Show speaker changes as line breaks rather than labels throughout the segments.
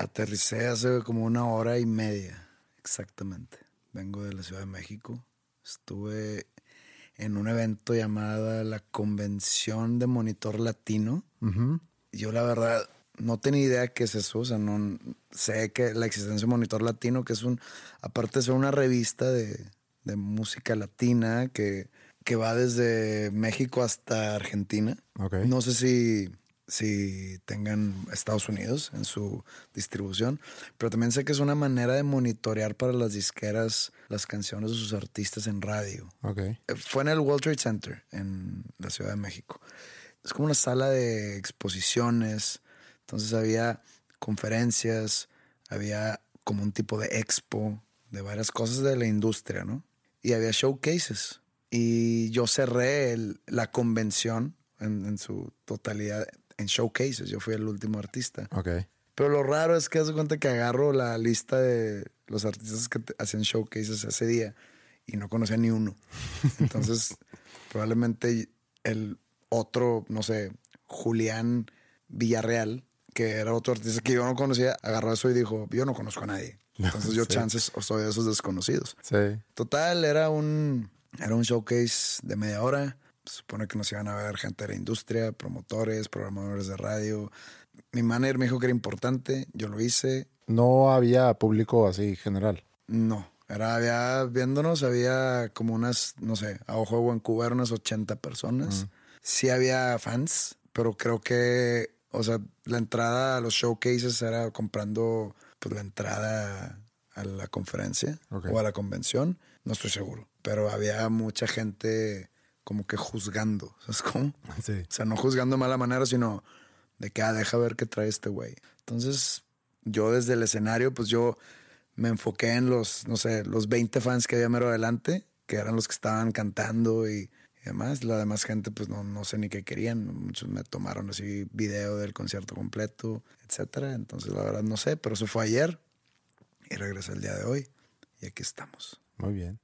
Aterricé hace como una hora y media, exactamente. Vengo de la Ciudad de México. Estuve en un evento llamado la Convención de Monitor Latino. Yo la verdad no tenía idea qué es eso, o sea, no sé que la existencia de Monitor Latino, que es un, aparte de ser una revista de, de música latina que, que va desde México hasta Argentina.
Okay.
No sé si si tengan Estados Unidos en su distribución, pero también sé que es una manera de monitorear para las disqueras las canciones de sus artistas en radio.
Okay.
Fue en el World Trade Center en la Ciudad de México. Es como una sala de exposiciones, entonces había conferencias, había como un tipo de expo de varias cosas de la industria, ¿no? Y había showcases. Y yo cerré el, la convención en, en, su totalidad en showcases. Yo fui el último artista.
Ok.
Pero lo raro es que hace cuenta que agarro la lista de los artistas que hacían showcases ese día y no conocía ni uno. Entonces, probablemente el otro, no sé, Julián Villarreal, que era otro artista que yo no conocía, agarró eso y dijo, yo no conozco a nadie. Entonces yo sí. chances soy de esos desconocidos.
Sí.
Total, era un, era un showcase de media hora. Se supone que nos iban a ver gente de la industria, promotores, programadores de radio. Mi manager me dijo que era importante, yo lo hice.
No había público así general.
No, era, había, viéndonos, había como unas, no sé, a ojo de buen cubero, unas 80 personas. Mm. Sí había fans, pero creo que, o sea, la entrada a los showcases era comprando pues, la entrada a la conferencia okay. o a la convención. No estoy seguro, pero había mucha gente como que juzgando, ¿sabes cómo?
Sí.
O sea, no juzgando de mala manera, sino de que, ah, deja ver qué trae este güey. Entonces, yo desde el escenario, pues yo me enfoqué en los, no sé, los 20 fans que había mero adelante, que eran los que estaban cantando y, y demás. La demás gente, pues no, no sé ni qué querían. Muchos me tomaron así video del concierto completo, etcétera. Entonces, la verdad, no sé, pero eso fue ayer y regresé el día de hoy y aquí estamos.
Muy bien.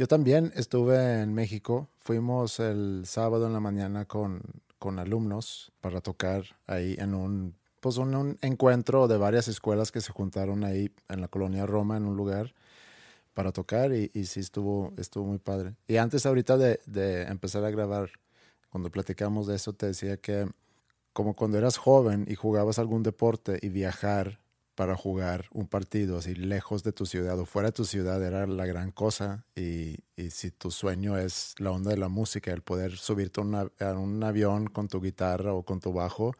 Yo también estuve en México. Fuimos el sábado en la mañana con, con alumnos para tocar ahí en un, pues un, un, encuentro de varias escuelas que se juntaron ahí en la colonia Roma, en un lugar para tocar y, y sí estuvo, estuvo muy padre. Y antes ahorita de, de empezar a grabar, cuando platicamos de eso, te decía que como cuando eras joven y jugabas algún deporte y viajar para jugar un partido así lejos de tu ciudad o fuera de tu ciudad era la gran cosa. Y, y si tu sueño es la onda de la música, el poder subirte a, un avión con tu guitarra o con tu bajo,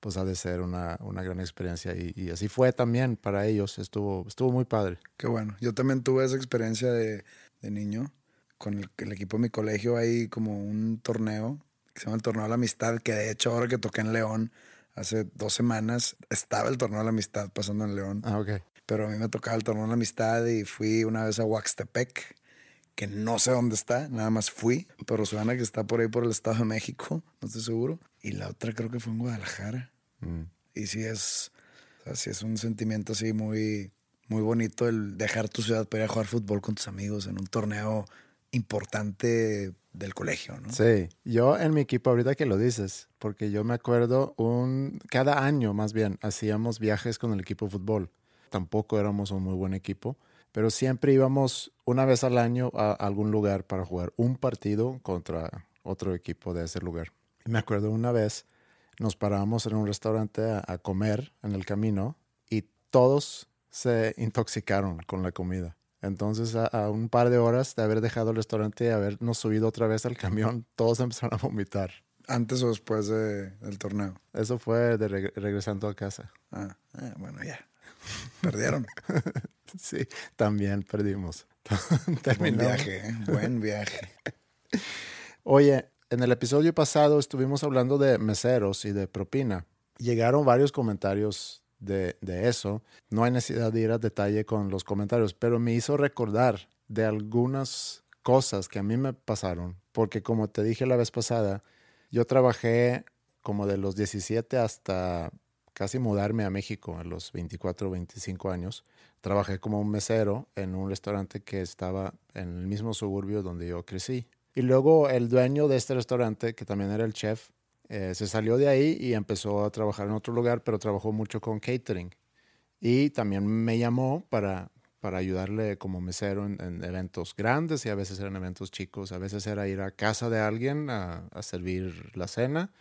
pues ha de ser una, una gran experiencia. Y, y, así fue también para ellos, estuvo, estuvo muy padre.
Qué bueno, yo también tuve esa experiencia de, de niño con el, el equipo de mi colegio, hay como un torneo que se llama el Torneo de la Amistad, que de hecho ahora que toqué en León, hace dos semanas estaba el torneo de la amistad pasando en León.
Ah, ok.
Pero a mí me tocaba el torneo de la amistad y fui una vez a Huaxtepec, que no sé dónde está, nada más fui, pero suena que está por ahí por el Estado de México, no estoy seguro. Y la otra creo que fue en Guadalajara. Mm. Y sí es, o sea, sí es un sentimiento así muy, muy bonito el dejar tu ciudad para ir a jugar fútbol con tus amigos en un torneo importante del colegio, ¿no?
Sí, yo en mi equipo, ahorita que lo dices, porque yo me acuerdo un, cada año más bien, hacíamos viajes con el equipo de fútbol. Tampoco éramos un muy buen equipo, pero siempre íbamos una vez al año a algún lugar para jugar un partido contra, otro equipo de ese lugar. Y me acuerdo una vez, nos parábamos en un restaurante a, a comer en el camino y todos se intoxicaron con la comida. Entonces, a, a, un par de horas de haber dejado el restaurante y habernos subido otra vez al camión, todos empezaron a vomitar.
¿Antes o después de, del torneo?
Eso fue de reg regresando a casa.
Ah, eh, bueno, ya. Perdieron.
sí, también perdimos.
Buen viaje, ¿eh? buen viaje.
Oye, en el episodio pasado estuvimos hablando de meseros y de propina. Llegaron varios comentarios de, eso. No hay necesidad de ir a detalle con los comentarios, pero me hizo recordar de algunas cosas que a mí me pasaron, porque como te dije la vez pasada, yo trabajé como de los 17 hasta casi mudarme a México a los 24 o 25 años. Trabajé como un mesero en un restaurante que estaba en el mismo suburbio donde yo crecí. Y luego el dueño de este restaurante, que también era el chef, eh, se salió de ahí y empezó a trabajar en otro lugar, pero trabajó mucho con catering. Y también me llamó para, para ayudarle como mesero en, en, eventos grandes y a veces eran eventos chicos. A veces era ir a casa de alguien a, a servir la cena.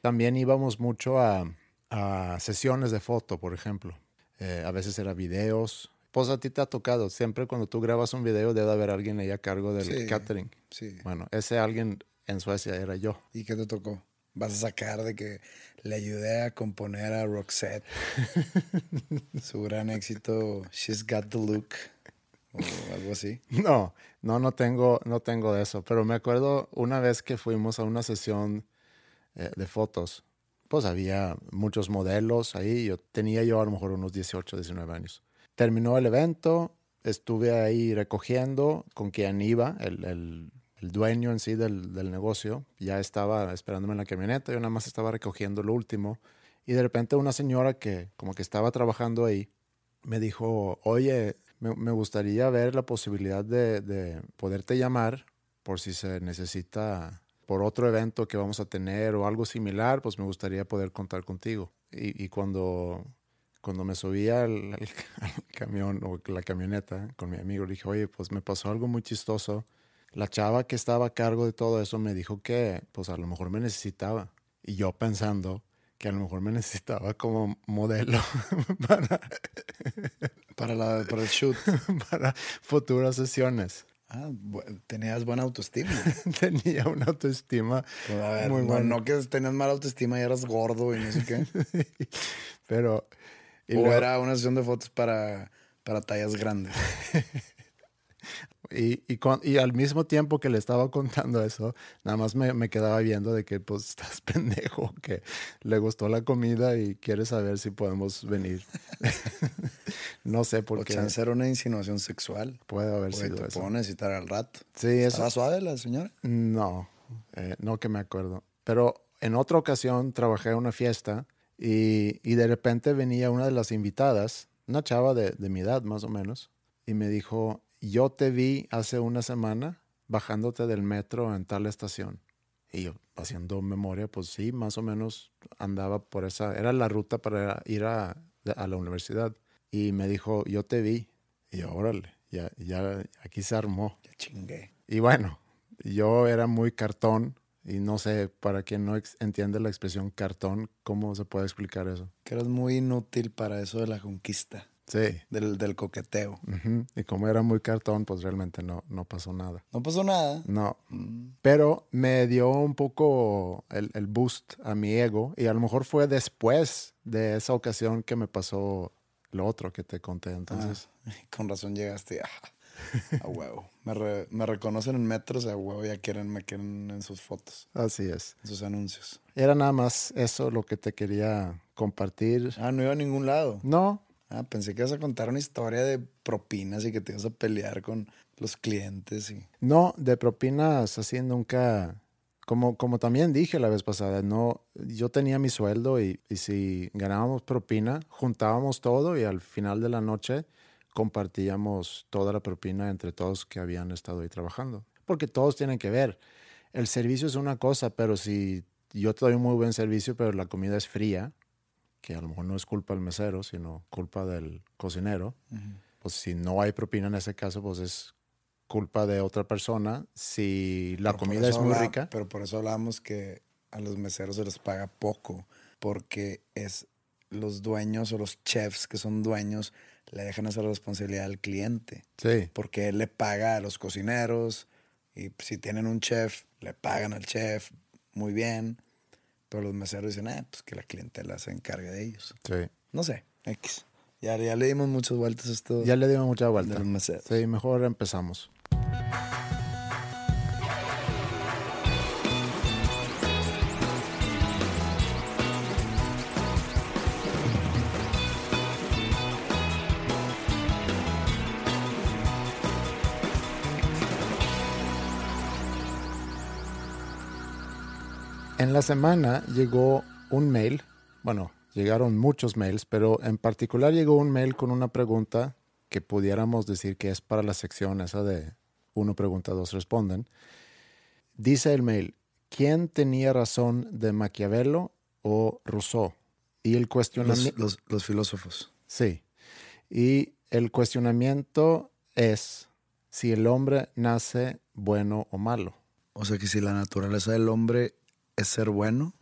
También íbamos mucho a, a sesiones de foto, por ejemplo. Eh, a veces era videos. Pues a ti te ha tocado. Siempre cuando tú grabas un video debe haber alguien ahí a cargo del
Sí,
catering.
Sí.
Bueno, ese alguien en Suecia era yo.
¿Y qué te tocó? Vas a sacar de que le ayudé a componer a Roxette su gran éxito She's Got the Look o algo así.
No, no, no tengo, no tengo de eso. Pero me acuerdo una vez que fuimos a una sesión eh, de fotos. Pues había muchos modelos ahí. Yo tenía yo a lo mejor unos 18, 19 años. Terminó el evento, estuve ahí recogiendo con quien iba, el, el, el dueño en sí del, del, negocio. Ya estaba esperándome en la camioneta, yo nada más estaba recogiendo lo último. Y de repente una señora que como que estaba trabajando ahí me dijo, oye, me, me gustaría ver la posibilidad de, de poderte llamar por si se necesita por otro evento que vamos a tener o algo similar, pues me gustaría poder contar contigo. Y, y cuando, cuando me subí al, al, al, camión o la camioneta con mi amigo, le dije, oye, pues me pasó algo muy chistoso. La chava que estaba a cargo de todo eso me dijo que pues a lo mejor me necesitaba. Y yo pensando que a lo mejor me necesitaba como modelo para,
para, la, para el shoot.
para futuras sesiones.
Ah, tenías buena autoestima.
Tenía una autoestima.
Pues a ver, muy no, buena. no que tenías mala autoestima y eras gordo y no sé qué.
Pero.
o luego... era una sesión de fotos para, para tallas grandes.
Y, y, con, y, al mismo tiempo que le estaba contando eso, nada más me, me, quedaba viendo de que pues estás pendejo, que le gustó la comida y quiere saber si podemos venir. no sé por
o
qué.
chance era una insinuación sexual.
Puede haber
Porque
sido
te
eso.
puedo necesitar al rato.
Sí,
¿Estaba
eso.
suave la señora?
No, eh, no que me acuerdo. Pero en otra ocasión trabajé en una fiesta y, y de repente venía una de las invitadas, una chava de, de mi edad más o menos, y me dijo, yo te vi hace una semana bajándote del metro en tal estación. Y yo, haciendo memoria, pues sí, más o menos andaba por esa, era la ruta para ir a, a la universidad. Y me dijo, yo te vi. Y yo, órale, ya, ya aquí se armó.
Ya chingué.
Y bueno, yo era muy cartón. Y no sé, para quien no entiende la expresión cartón, ¿cómo se puede explicar eso?
Que eras muy inútil para eso de la conquista.
Sí.
Del, del coqueteo.
Uh -huh. Y como era muy cartón, pues realmente no, no pasó nada.
¿No pasó nada?
No. Mm. Pero me dio un poco el, el, boost a mi ego y a lo mejor fue después de esa ocasión que me pasó lo otro que te conté. Entonces.
Ah, con razón llegaste. Ah, a huevo. Me, re, me, reconocen en metros, a huevo ya quieren, me quieren en sus fotos.
Así es.
En sus anuncios.
Era nada más eso lo que te quería compartir.
Ah, no iba a ningún lado.
No,
Ah, pensé que ibas a contar una historia de propinas y que te ibas a pelear con los clientes. Y...
No, de propinas así nunca. Como, como también dije la vez pasada, no, yo tenía mi sueldo y, y, si ganábamos propina, juntábamos todo y al final de la noche compartíamos toda la propina entre todos que habían estado ahí trabajando. Porque todos tienen que ver. El servicio es una cosa, pero si yo te doy un muy buen servicio, pero la comida es fría, que a lo mejor no es culpa del mesero, sino culpa del cocinero, uh -huh. pues si no hay propina en ese caso, pues es culpa de otra persona si la
Pero
comida es muy
habla-
rica.
Pero por eso hablábamos que a los meseros se les paga poco, porque es los dueños o los chefs que son dueños le dejan esa responsabilidad al cliente,
Sí,
porque él le paga a los cocineros y si tienen un chef, le pagan al chef muy bien, pero los meseros dicen, ah, pues que la clientela se encargue de ellos.
sí.
No sé, X. Ya, ya le dimos muchas vueltas a esto.
Ya le dimos mucha vuelta.
De los meseros.
Sí, mejor empezamos. En la semana llegó un mail, bueno, llegaron muchos mails, pero en particular llegó un mail con una pregunta que pudiéramos decir que es para la sección esa de uno pregunta, dos responden. Dice el mail, ¿quién tenía razón de Maquiavelo o Rousseau? Y el
Los,
cuestionamiento...
los- los filósofos.
Sí. Y el cuestionamiento es si el hombre nace bueno o malo.
O sea que si la naturaleza del hombre es ser bueno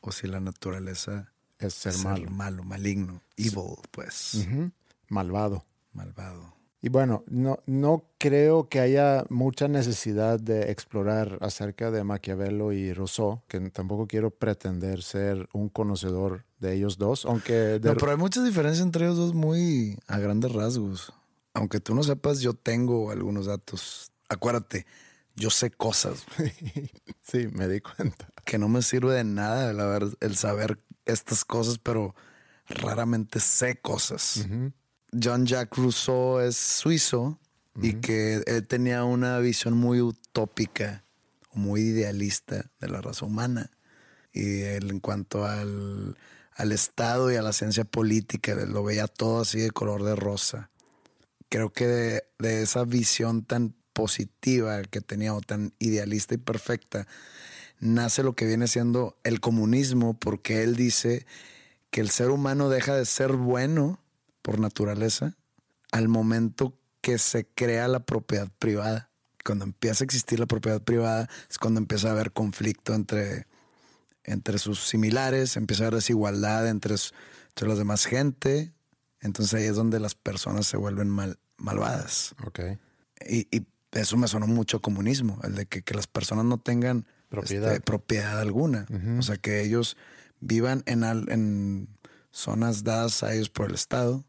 o si la naturaleza
Es ser malo.
malo, maligno, evil, pues.
Malvado.
malvado.
Y bueno, no, no creo que haya mucha necesidad de explorar acerca de Maquiavelo y Rousseau, que tampoco quiero pretender ser un conocedor de ellos dos, aunque de-
No, pero hay muchas diferencias entre ellos dos muy a grandes rasgos. Aunque tú no sepas, yo tengo algunos datos. Acuérdate, yo sé cosas
sí, me di cuenta.
que no me sirve de nada el, haber- el saber estas cosas, pero raramente sé cosas. Jean-Jacques Rousseau es suizo y que él tenía una visión muy utópica, muy idealista de la raza humana. Y él en cuanto al, al Estado y a la ciencia política, lo veía todo así de color de rosa. Creo que de, de esa visión tan positiva que tenía o tan idealista y perfecta, nace lo que viene siendo el comunismo, porque él dice que el ser humano deja de ser bueno por naturaleza al momento que se crea la propiedad privada. Cuando empieza a existir la propiedad privada es cuando empieza a haber conflicto entre, entre sus similares, empieza a haber desigualdad entre, entre los demás gente. Entonces ahí es donde las personas se vuelven mal, malvadas.
Ok.
Y, y eso me sonó mucho a comunismo, el de que, que las personas no tengan
Propiedad.
este, propiedad alguna. O sea, que ellos vivan en, al- en zonas dadas a ellos por el Estado,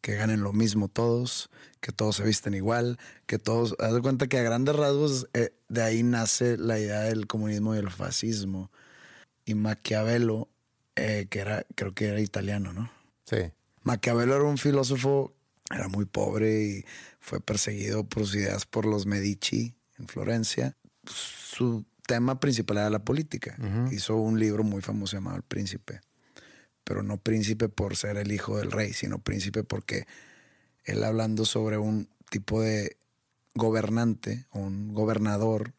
que ganen lo mismo todos, que todos se visten igual, que todos... Haz de cuenta que a grandes rasgos eh, de ahí nace la idea del comunismo y el fascismo. Y Maquiavelo, eh, que era, creo que era italiano, ¿no?
Sí.
Maquiavelo era un filósofo, era muy pobre y fue perseguido por sus ideas por los Medici en Florencia. Su tema principal era la política. Hizo un libro muy famoso llamado El Príncipe. Pero no príncipe por ser el hijo del rey, sino príncipe porque él hablando sobre un tipo de gobernante, un gobernador,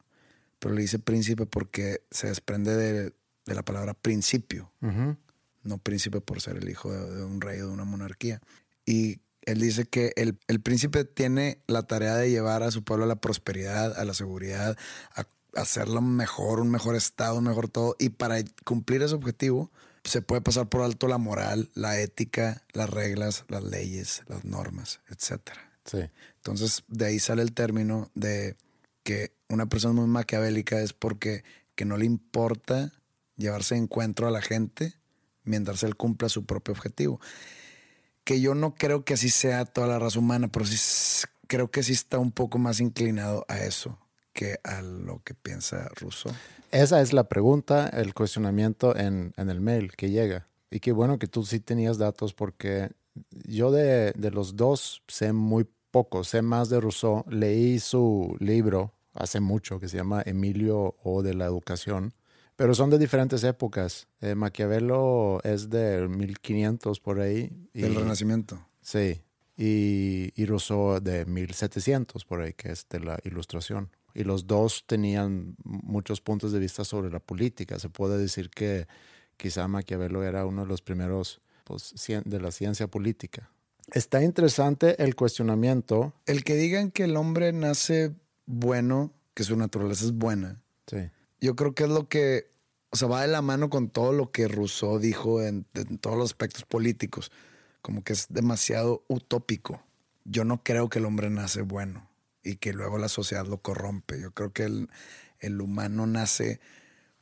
pero le dice príncipe porque se desprende de, de la palabra principio
Ujú.
no príncipe por ser el hijo de, de un rey o de una monarquía. Y él dice que el, el príncipe tiene la tarea de llevar a su pueblo a la prosperidad, a la seguridad, a, hacerlo mejor, un mejor estado, un mejor todo. Y para cumplir ese objetivo, se puede pasar por alto la moral, la ética, las reglas, las leyes, las normas, etcétera.
Sí.
Entonces, de ahí sale el término de que una persona muy maquiavélica es porque que no le importa llevarse de encuentro a la gente mientras él cumpla su propio objetivo. Que yo no creo que así sea toda la raza humana, pero sí creo que sí está un poco más inclinado a eso que a lo que piensa Rousseau.
Esa es la pregunta, el cuestionamiento en, en el mail que llega. Y qué bueno que tú sí tenías datos porque yo de, de los dos sé muy poco, sé más de Rousseau. Leí su libro hace mucho que se llama Emilio o de la educación, pero son de diferentes épocas. Eh, Maquiavelo es de 1500 por ahí. y-
Del Renacimiento.
Sí, y, y Rousseau de 1700 por ahí, que es de la ilustración. Y los dos tenían muchos puntos de vista sobre la política. Se puede decir que quizá Maquiavelo era uno de los primeros pues, de la ciencia política. Está interesante el cuestionamiento.
El que digan que el hombre nace bueno, que su naturaleza es buena.
Sí.
Yo creo que es lo que, o sea, va de la mano con todo lo que Rousseau dijo en, en todos los aspectos políticos. Como que es demasiado utópico. Yo no creo que el hombre nace bueno y que luego la sociedad lo corrompe. Yo creo que el, el humano nace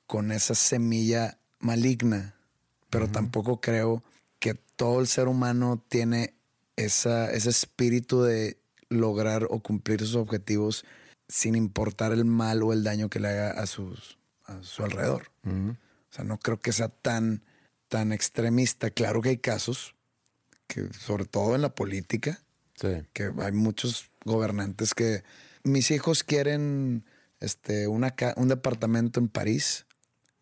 con esa semilla maligna, pero tampoco creo que todo el ser humano tiene esa, ese espíritu de lograr o cumplir sus objetivos sin importar el mal o el daño que le haga a, sus, a su alrededor. O sea, no creo que sea tan, tan extremista. Claro que hay casos, que sobre todo en la política,
Sí.
que hay muchos gobernantes que mis hijos quieren este, una un departamento en París,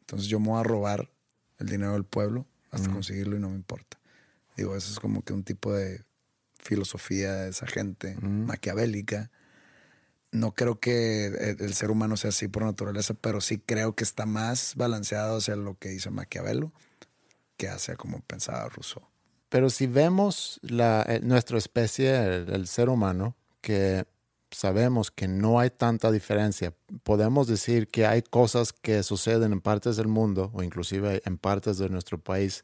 entonces yo me voy a robar el dinero del pueblo hasta conseguirlo y no me importa. Digo, eso es como que un tipo de filosofía de esa gente maquiavélica. No creo que el, el ser humano sea así por naturaleza, pero sí creo que está más balanceado hacia lo que dice Maquiavelo que hacia como pensaba Rousseau.
Pero si vemos la, eh, nuestra especie, el, el ser humano, que sabemos que no hay tanta diferencia, podemos decir que hay cosas que suceden en partes del mundo o inclusive en partes de nuestro país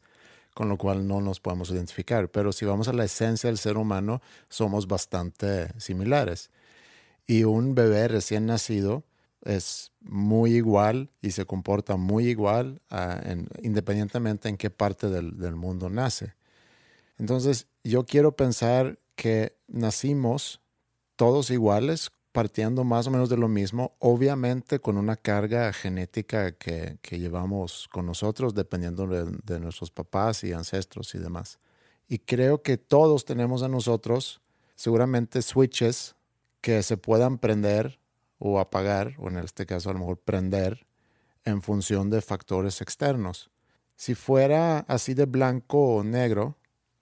con lo cual no nos podemos identificar. Pero si vamos a la esencia del ser humano, somos bastante similares. Y un bebé recién nacido es muy igual y se comporta muy igual ah, en- independientemente en qué parte del, del mundo nace. Entonces, yo quiero pensar que nacimos todos iguales, partiendo más o menos de lo mismo, obviamente con una carga genética que, que llevamos con nosotros, dependiendo de, de nuestros papás y ancestros y demás. Y creo que todos tenemos en nosotros seguramente switches que se puedan prender o apagar, o en este caso a lo mejor prender, en función de factores externos. Si fuera así de blanco o negro,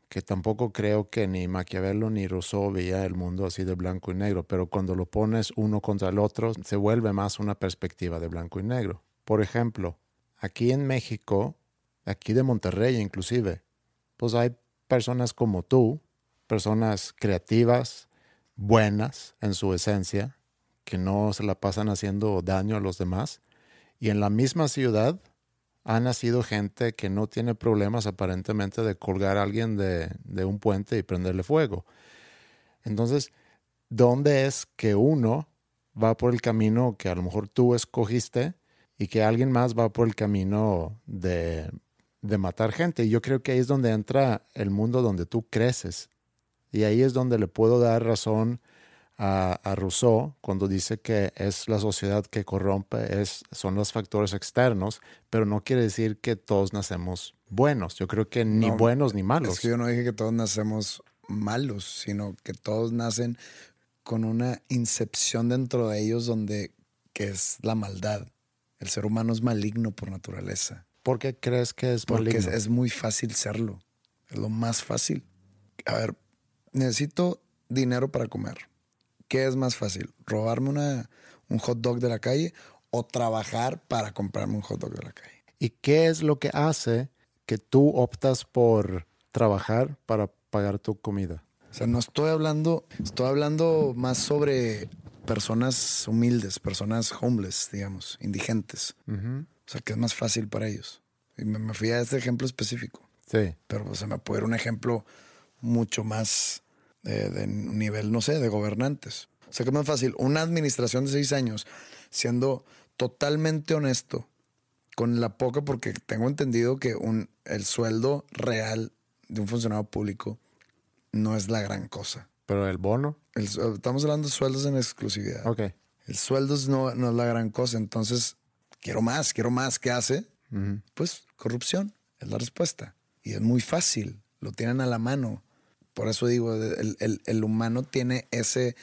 que tampoco creo que ni Maquiavelo ni Rousseau veía el mundo así de blanco y negro, pero cuando lo pones uno contra el otro, se vuelve más una perspectiva de blanco y negro. Por ejemplo, aquí en México, aquí de Monterrey inclusive, pues hay personas como tú, personas creativas, buenas en su esencia, que no se la pasan haciendo daño a los demás, y en la misma ciudad ha nacido gente que no tiene problemas aparentemente de colgar a alguien de, un puente y prenderle fuego. Entonces, ¿dónde es que uno va por el camino que a lo mejor tú escogiste y que alguien más va por el camino de, de matar gente? Y yo creo que ahí es donde entra el mundo donde tú creces. Y ahí es donde le puedo dar razón a, a Rousseau cuando dice que es la sociedad que corrompe, es, son los factores externos, pero no quiere decir que todos nacemos buenos. Yo creo que ni
No,
buenos ni malos.
Es que yo no dije que todos nacemos malos, sino que todos nacen con una incepción dentro de ellos donde que es la maldad. El ser humano es maligno por naturaleza.
¿Por qué crees que es
Porque es,
maligno?
es muy fácil serlo. Es lo más fácil. A ver, necesito dinero para comer. ¿Qué es más fácil? ¿Robarme una, un hot dog de la calle o trabajar para comprarme un hot dog de la calle?
¿Y qué es lo que hace que tú optas por trabajar para pagar tu comida?
O sea, no estoy hablando, estoy hablando más sobre personas humildes, personas homeless, digamos, indigentes. O sea, que es más fácil para ellos. Y me, me fui a este ejemplo específico.
Sí.
Pero pues, se me puede dar un ejemplo mucho más de, de nivel, no sé, de gobernantes. O sea, que es más fácil. Una administración de seis años, siendo totalmente honesto con la poca, porque tengo entendido que un, el sueldo real de un funcionario público no es la gran cosa.
Pero el bono,
El estamos hablando de sueldos en exclusividad.
ok.
El sueldo no, no es la gran cosa. Entonces, quiero más, quiero más. ¿Qué hace? Pues corrupción es la respuesta. Y es muy fácil, lo tienen a la mano. Por eso digo, el, el- el humano tiene ese,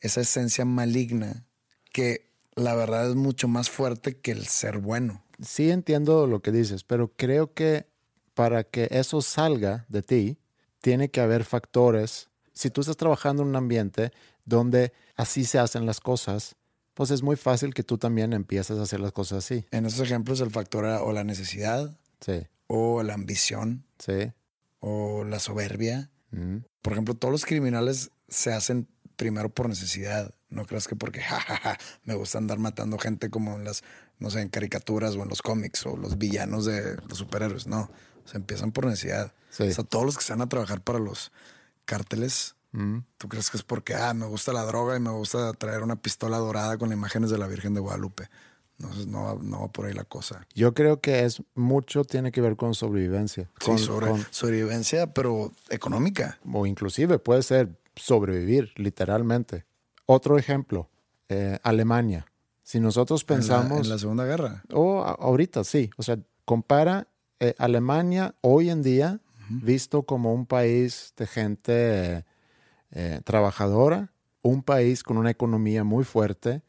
esa esencia maligna que la verdad es mucho más fuerte que el ser bueno.
Sí entiendo lo que dices, pero creo que para que eso salga de ti, tiene que haber factores. Si tú estás trabajando en un ambiente donde así se hacen las cosas, pues es muy fácil que tú también empieces a hacer las cosas así.
En esos ejemplos el factor era o la necesidad,
Sí,
o la ambición,
sí,
o la soberbia,
Mm.
Por ejemplo, todos los criminales se hacen primero por necesidad. No creas que porque jajaja, me gusta andar matando gente como en las, no sé, en caricaturas o en los cómics o los villanos de los superhéroes. No, se empiezan por necesidad.
Sí.
O sea, todos los que se van a trabajar para los cárteles,
Mm.
¿tú crees que es porque, ah, me gusta la droga y me gusta traer una pistola dorada con imágenes de la Virgen de Guadalupe? No, no, va- no va por ahí la cosa.
Yo creo que es mucho tiene que ver con sobrevivencia.
Sí,
Con-
sobre,
con-
sobrevivencia, pero económica.
o inclusive puede ser sobrevivir, literalmente. Otro ejemplo, eh, Alemania. Si nosotros
En la-
pensamos...
en la Segunda Guerra.
O ahorita sí, o sea, compara eh, Alemania hoy en día visto como un país de gente eh, trabajadora, un país con una economía muy fuerte,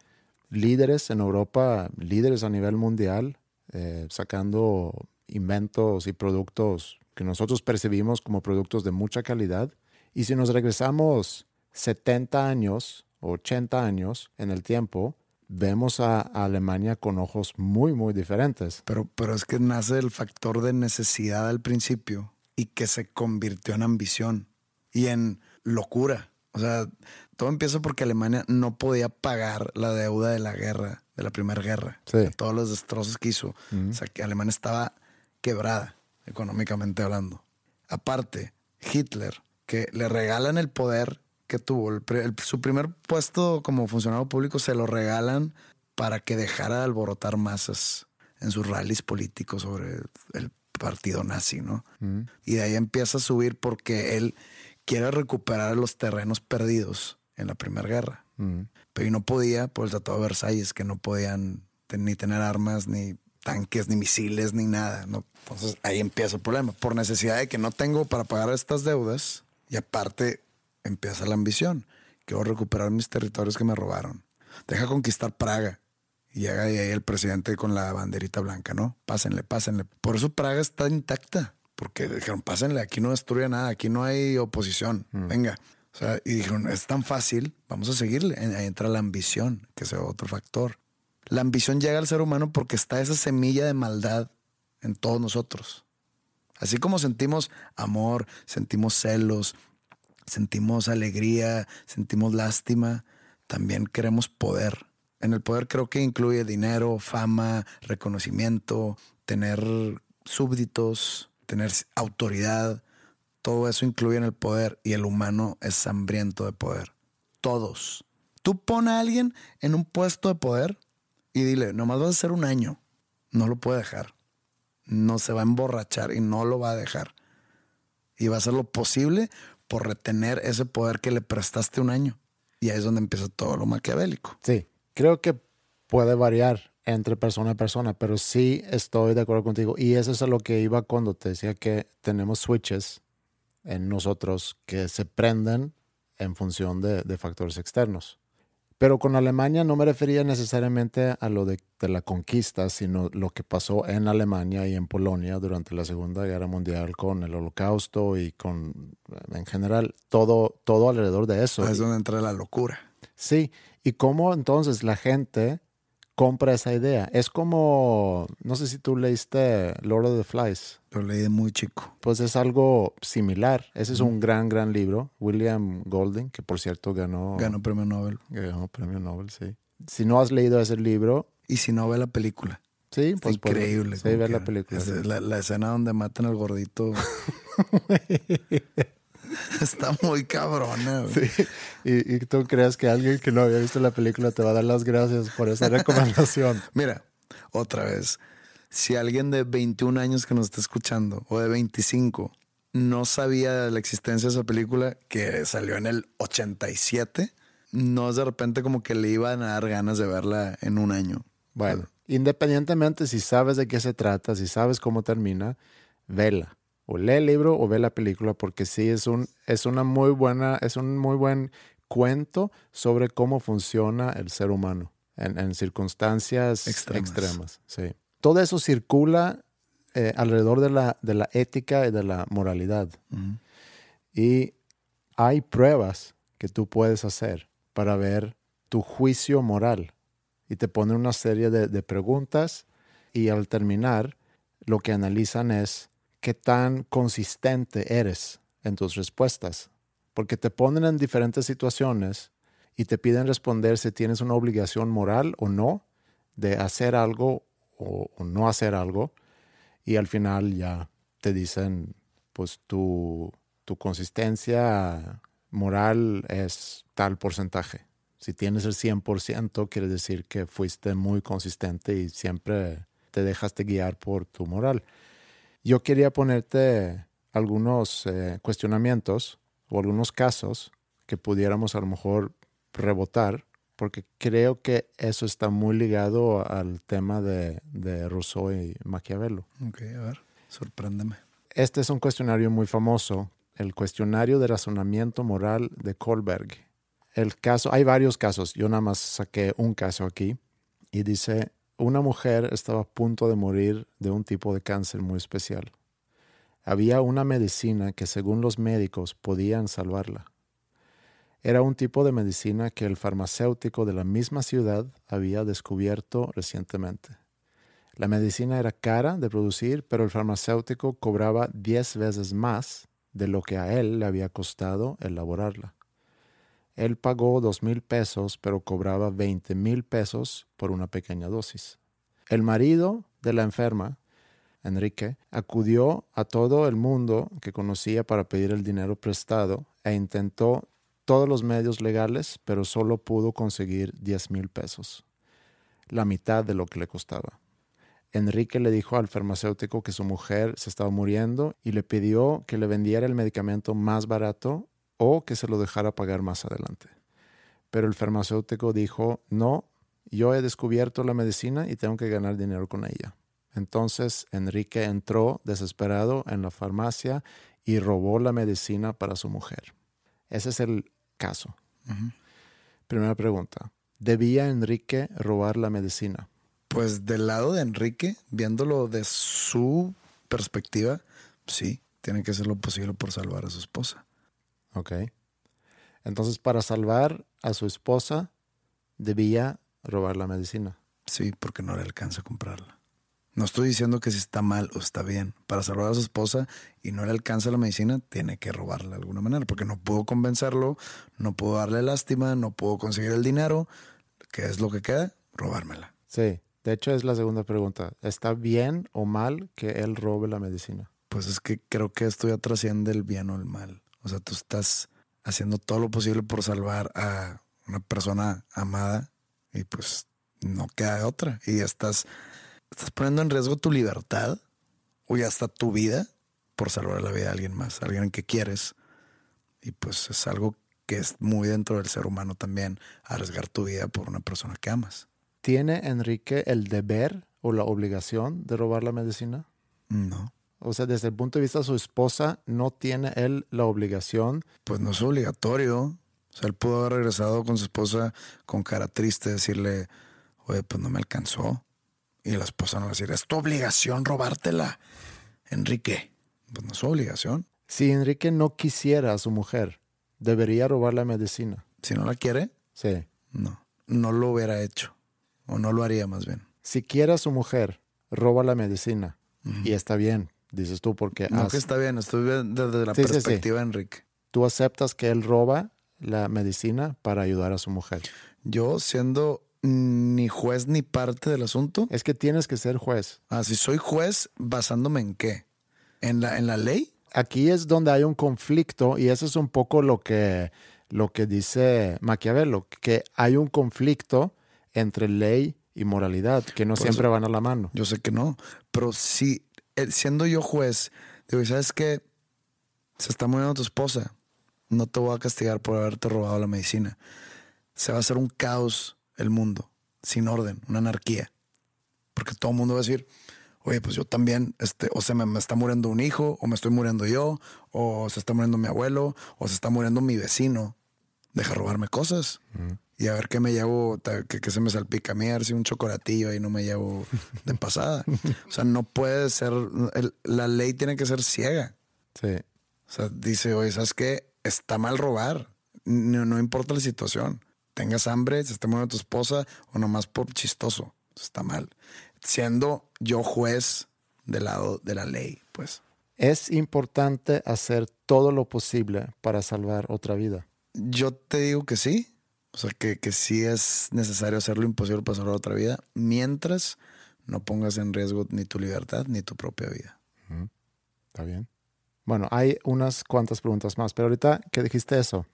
líderes en Europa, líderes a nivel mundial, eh, sacando inventos y productos que nosotros percibimos como productos de mucha calidad. Y si nos regresamos 70 años, 80 años en el tiempo, vemos a, Alemania con ojos muy, muy diferentes.
Pero, pero es que nace el factor de necesidad al principio y que se convirtió en ambición y en locura. O sea, todo empieza porque Alemania no podía pagar la deuda de la guerra, de la Primera Guerra.
Sí.
de todos los destrozos que hizo. O sea, que Alemania estaba quebrada, económicamente hablando. Aparte, Hitler, que le regalan el poder que tuvo, el pri- el- su primer puesto como funcionario público se lo regalan para que dejara de alborotar masas en sus rallies políticos sobre el partido nazi, ¿no? Y de ahí empieza a subir porque él quiere recuperar los terrenos perdidos en la Primera Guerra. Pero y no podía por el Tratado de Versalles, que no podían ten- ni tener armas, ni tanques, ni misiles, ni nada. ¿no? Entonces ahí empieza el problema. Por necesidad de que no tengo para pagar estas deudas, y aparte empieza la ambición. Quiero recuperar mis territorios que me robaron. Deja conquistar Praga. Y llega ahí el presidente con la banderita blanca, ¿no? Pásenle, pásenle. Por eso Praga está intacta. Porque dijeron, pásenle, aquí no destruye nada, aquí no hay oposición. Venga. O sea, y dijeron, es tan fácil, vamos a seguirle. Ahí entra la ambición, que es otro factor. La ambición llega al ser humano porque está esa semilla de maldad en todos nosotros. Así como sentimos amor, sentimos celos, sentimos alegría, sentimos lástima, también queremos poder. En el poder creo que incluye dinero, fama, reconocimiento, tener súbditos, tener autoridad. Todo eso incluye en el poder y el humano es hambriento de poder. Todos. Tú pon a alguien en un puesto de poder y dile, nomás vas a hacer un año. No lo puede dejar. No se va a emborrachar y no lo va a dejar. Y va a hacer lo posible por retener ese poder que le prestaste un año. Y ahí es donde empieza todo lo maquiavélico.
Sí, creo que puede variar entre persona a persona, pero sí estoy de acuerdo contigo. Y eso es a lo que iba cuando te decía que tenemos switches en nosotros que se prenden en función de, de factores externos. Pero con Alemania no me refería necesariamente a lo de, de la conquista, sino lo que pasó en Alemania y en Polonia durante la Segunda Guerra Mundial con el Holocausto y con, en general, todo, todo alrededor de eso.
Es donde entra la locura.
Sí, y cómo entonces la gente compra esa idea. Es como, no sé si tú leíste Lord of the Flies,
Lo leí de muy chico.
pues es algo similar. Ese es un gran, gran libro. William Golding, que por cierto ganó,
Ganó premio Nobel.
ganó premio Nobel, sí. Si no has leído ese libro,
Y si no ve la película.
sí, pues
increíble.
Sí,
como
ver la película.
Es
sí.
la, la escena donde matan al gordito. Está muy cabrona. güey.
Sí. Y, y tú crees que alguien que no había visto la película te va a dar las gracias por esa recomendación.
Mira, otra vez. Si alguien de 21 años que nos está escuchando o de 25 no sabía de la existencia de esa película que salió en el 87, no es de repente como que le iban a dar ganas de verla en un año.
Bueno, independientemente si sabes de qué se trata, si sabes cómo termina, vela. O lee el libro o ve la película, porque sí es un, es una muy buena, es un muy buen cuento sobre cómo funciona el ser humano en, en circunstancias
Extremas.
extremas. sí. Todo eso circula eh, alrededor de la, de la ética y de la moralidad. Y hay pruebas que tú puedes hacer para ver tu juicio moral. Y te ponen una serie de, de preguntas y al terminar lo que analizan es qué tan consistente eres en tus respuestas, porque te ponen en diferentes situaciones y te piden responder si tienes una obligación moral o no de hacer algo o, no hacer algo, y al final ya te dicen, pues tu, tu consistencia moral es tal porcentaje. Si tienes el 100%, quiere decir que fuiste muy consistente y siempre te dejaste guiar por tu moral. Yo quería ponerte algunos eh, cuestionamientos o algunos casos que pudiéramos a lo mejor rebotar, porque creo que eso está muy ligado al tema de, de Rousseau y Maquiavelo.
Ok, a ver, sorpréndeme.
Este es un cuestionario muy famoso, el cuestionario de razonamiento moral de Kohlberg. El caso, hay varios casos, yo nada más saqué un caso aquí y dice, una mujer estaba a punto de morir de un tipo de cáncer muy especial. Había una medicina que según los médicos podían salvarla. Era un tipo de medicina que el farmacéutico de la misma ciudad había descubierto recientemente. La medicina era cara de producir, pero el farmacéutico cobraba diez veces más de lo que a él le había costado elaborarla. Él pagó dos mil pesos, pero cobraba veinte mil pesos por una pequeña dosis. El marido de la enferma, Enrique, acudió a todo el mundo que conocía para pedir el dinero prestado e intentó todos los medios legales, pero solo pudo conseguir diez mil pesos, la mitad de lo que le costaba. Enrique le dijo al farmacéutico que su mujer se estaba muriendo y le pidió que le vendiera el medicamento más barato o que se lo dejara pagar más adelante. Pero el farmacéutico dijo, no, yo he descubierto la medicina y tengo que ganar dinero con ella. Entonces Enrique entró desesperado en la farmacia y robó la medicina para su mujer. Ese es el caso. Primera pregunta. ¿Debía Enrique robar la medicina?
Pues del lado de Enrique, viéndolo de su perspectiva, sí, tiene que hacer lo posible por salvar a su esposa.
Ok. Entonces, para salvar a su esposa, debía robar la medicina.
Sí, porque no le alcanza a comprarla. No estoy diciendo que si está mal o está bien. Para salvar a su esposa y no le alcanza la medicina, tiene que robarla de alguna manera, porque no puedo convencerlo, no puedo darle lástima, no puedo conseguir el dinero. ¿Qué es lo que queda? Robármela.
Sí, de hecho es la segunda pregunta. ¿Está bien o mal que él robe la medicina?
Pues es que creo que esto ya trasciende el bien o el mal. O sea, tú estás haciendo todo lo posible por salvar a una persona amada y pues no queda otra. Y estás, estás poniendo en riesgo tu libertad o ya hasta tu vida por salvar la vida de alguien más, alguien que quieres. Y pues es algo que es muy dentro del ser humano también, arriesgar tu vida por una persona que amas.
¿Tiene Enrique el deber o la obligación de robar la medicina?
No.
O sea, desde el punto de vista de su esposa, ¿no tiene él la obligación?
Pues no es obligatorio. O sea, él pudo haber regresado con su esposa con cara triste, decirle, oye, pues no me alcanzó. Y la esposa no va a decir, es tu obligación robártela. Enrique, pues no es su obligación.
Si Enrique no quisiera a su mujer, ¿debería robar la medicina?
Si no la quiere,
sí.
No, no lo hubiera hecho. O no lo haría más bien.
Si quiere a su mujer, roba la medicina. Y está bien, dices tú, porque...
No, que está bien, estoy desde la perspectiva de Enrique.
Tú aceptas que él roba la medicina para ayudar a su mujer.
Yo siendo ni juez ni parte del asunto.
Es que tienes que ser juez.
Ah, si soy juez, basándome en qué? ¿En la, en la ley?
Aquí es donde hay un conflicto y eso es un poco lo que, lo que dice Maquiavelo, que hay un conflicto entre ley y moralidad, que no siempre van a la mano.
Yo sé que no, pero sí, eh, siendo yo juez, digo, ¿sabes qué? Se está muriendo tu esposa. No te voy a castigar por haberte robado la medicina. Se va a hacer un caos el mundo, sin orden, una anarquía. Porque todo el mundo va a decir, oye, pues yo también, este, o sea, me, está muriendo un hijo, o me estoy muriendo yo, o se está muriendo mi abuelo, o se está muriendo mi vecino. Deja robarme cosas. Y a ver qué me llevo, que, se me salpica a mí, a ver si un chocolatillo ahí no me llevo de pasada. o sea, no puede ser, la ley tiene que ser ciega.
Sí.
O sea, dice, oye, ¿sabes qué? Está mal robar. No, no importa la situación. Tengas hambre, se esté muriendo tu esposa o nomás por chistoso. Está mal. Siendo yo juez del lado de la ley, pues.
es importante hacer todo lo posible para salvar otra vida.
Yo te digo que sí. O sea, que, que sí es necesario hacer lo imposible para salvar otra vida, mientras no pongas en riesgo ni tu libertad ni tu propia vida.
Está bien. Bueno, hay unas cuantas preguntas más, pero ahorita que dijiste eso,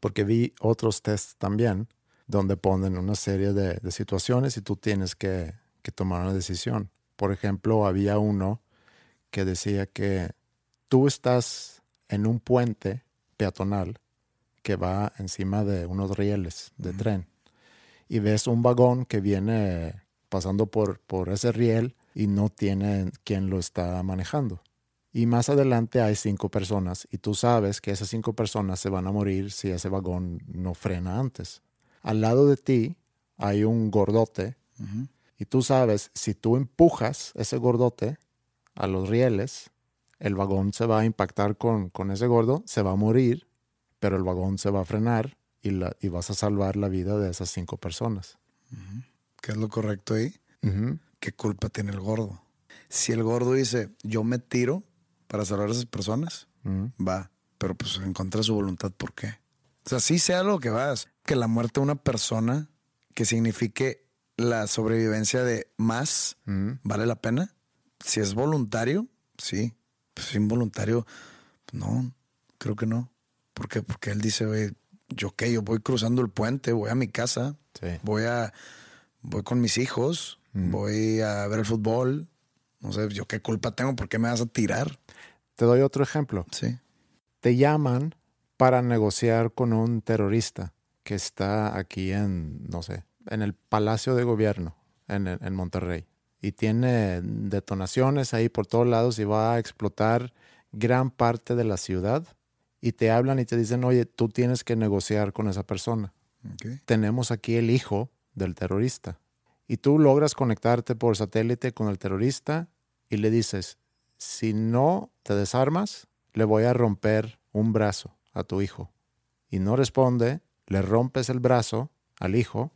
porque vi otros tests también donde ponen una serie de, de situaciones y tú tienes que, que tomar una decisión. Por ejemplo, había uno que decía que tú estás en un puente peatonal que va encima de unos rieles de tren y ves un vagón que viene pasando por, por ese riel y no tiene quien lo está manejando. Y más adelante hay cinco personas y tú sabes que esas cinco personas se van a morir si ese vagón no frena antes. Al lado de ti hay un gordote y tú sabes, si tú empujas ese gordote a los rieles, el vagón se va a impactar con, con ese gordo, se va a morir, pero el vagón se va a frenar y, la, y vas a salvar la vida de esas cinco personas.
¿Qué es lo correcto ahí? ¿Qué culpa tiene el gordo? Si el gordo dice, yo me tiro para salvar a esas personas, va. Pero pues en contra de su voluntad, ¿por qué? O sea, sí sea lo que vas. Que la muerte de una persona que signifique la sobrevivencia de más. ¿vale la pena? Si es voluntario, sí. Pues involuntario, no, creo que no. ¿Por qué? Porque él dice, oye, yo qué, yo voy cruzando el puente, voy a mi casa,
Sí.
voy a voy con mis hijos, voy a ver el fútbol. No sé, yo qué culpa tengo, ¿por qué me vas a tirar?
Te doy otro ejemplo.
Sí.
Te llaman para negociar con un terrorista que está aquí en, no sé, en el Palacio de Gobierno, en, en Monterrey. Y tiene detonaciones ahí por todos lados y va a explotar gran parte de la ciudad. Y te hablan y te dicen, oye, tú tienes que negociar con esa persona. Tenemos aquí el hijo del terrorista. Y tú logras conectarte por satélite con el terrorista y le dices, si no te desarmas, le voy a romper un brazo a tu hijo. Y no responde, le rompes el brazo al hijo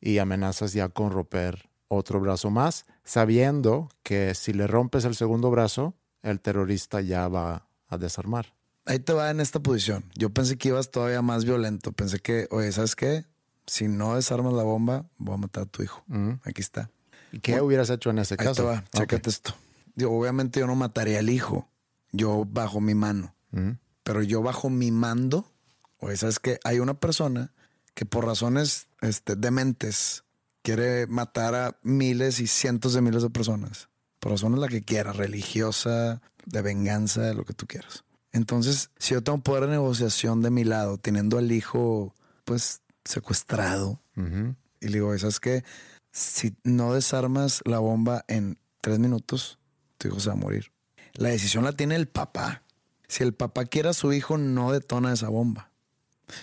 y amenazas ya con romper otro brazo más, sabiendo que si le rompes el segundo brazo, el terrorista ya va a desarmar.
Ahí te va en esta posición. Yo pensé que ibas todavía más violento. Pensé que, oye, ¿sabes qué? Si no desarmas la bomba, voy a matar a tu hijo. Aquí está.
¿Y qué hubieras hecho en ese
Ahí
caso?
te va,
Ok.
chécate esto. Digo, obviamente yo no mataría al hijo. Yo bajo mi mano. Pero yo bajo mi mando, oye, ¿sabes qué? Hay una persona que por razones este, dementes quiere matar a miles y cientos de miles de personas. Por razones la que quiera, religiosa, de venganza, de lo que tú quieras. Entonces, si yo tengo poder de negociación de mi lado, teniendo al hijo, pues, secuestrado, y le digo, "Oye, ¿sabes qué? Si no desarmas la bomba en tres minutos, tu hijo se va a morir. La decisión la tiene el papá. Si el papá quiere a su hijo, no detona esa bomba.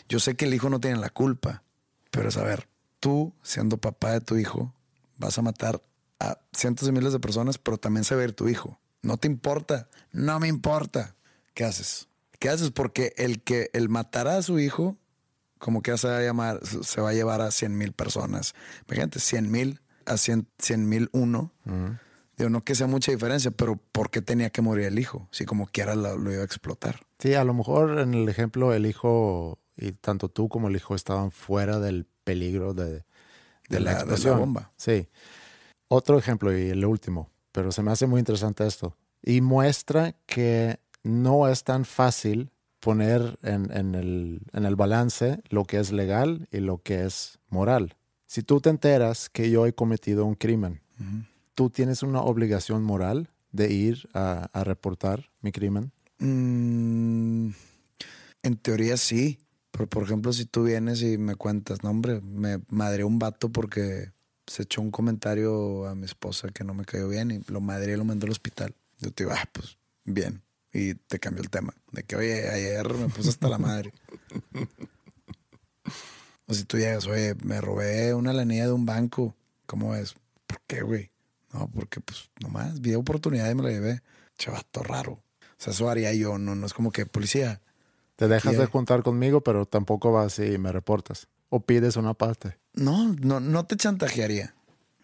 Yo sé que el hijo no tiene la culpa, pero es a ver, tú, siendo papá de tu hijo, vas a matar a cientos de miles de personas, pero también se va a ir tu hijo. No te importa, no me importa. ¿Qué haces? ¿Qué haces? Porque el que el matar a su hijo, como que se va a llamar, se va a llevar a 100 mil personas. Imagínate, 100 mil a 100 mil uno. Digo, no que sea mucha diferencia, pero ¿por qué tenía que morir el hijo? Si como quiera lo, lo iba a explotar.
Sí, a lo mejor en el ejemplo el hijo y tanto tú como el hijo estaban fuera del peligro de, de
De
la,
la- de la
explosión.
bomba.
Sí. Otro ejemplo y el último, pero se me hace muy interesante esto. Y muestra que no es tan fácil poner en, en el, en el balance lo que es legal y lo que es moral. Si tú te enteras que yo he cometido un crimen, tú tienes una obligación moral de ir a, a reportar mi crimen.
Mm, en teoría sí. Pero por ejemplo, si tú vienes y me cuentas, no hombre, me madreé un vato porque se echó un comentario a mi esposa que no me cayó bien y lo madreé y lo mandé al hospital. Yo te digo, ah, pues bien. Y te cambió el tema. De que, oye, ayer me puse hasta la madre. O si tú llegas, oye, me robé una lanilla de un banco. ¿Cómo es? ¿Por qué, güey? No, porque pues nomás vi oportunidad y me la llevé. Chavato raro. O sea, eso haría yo, no, no es como que policía.
Te dejas de juntar conmigo, pero tampoco vas y me reportas. O pides una parte.
No, no, no te chantajearía.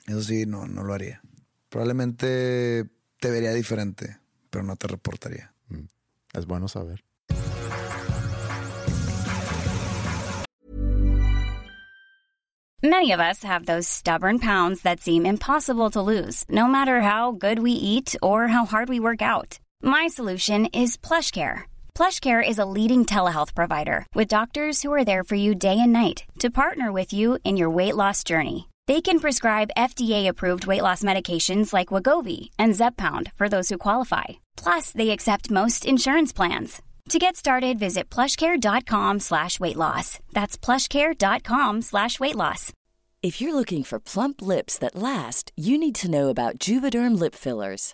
Eso sí, no, no lo haría. Probablemente te vería diferente. pero no te reportaría.
Mm. Es bueno saber.
Many of us have those stubborn pounds that seem impossible to lose, no matter how good we eat or how hard we work out. My solution is PlushCare. PlushCare is a leading telehealth provider with doctors who are there for you day and night to partner with you in your weight loss journey. They can prescribe FDA-approved weight loss medications like Wagovi and Zepbound for those who qualify. Plus, they accept most insurance plans. To get started, visit plushcare.com slash weight loss. That's plushcare.com slash weight loss.
If you're looking for plump lips that last, you need to know about Juvederm lip fillers.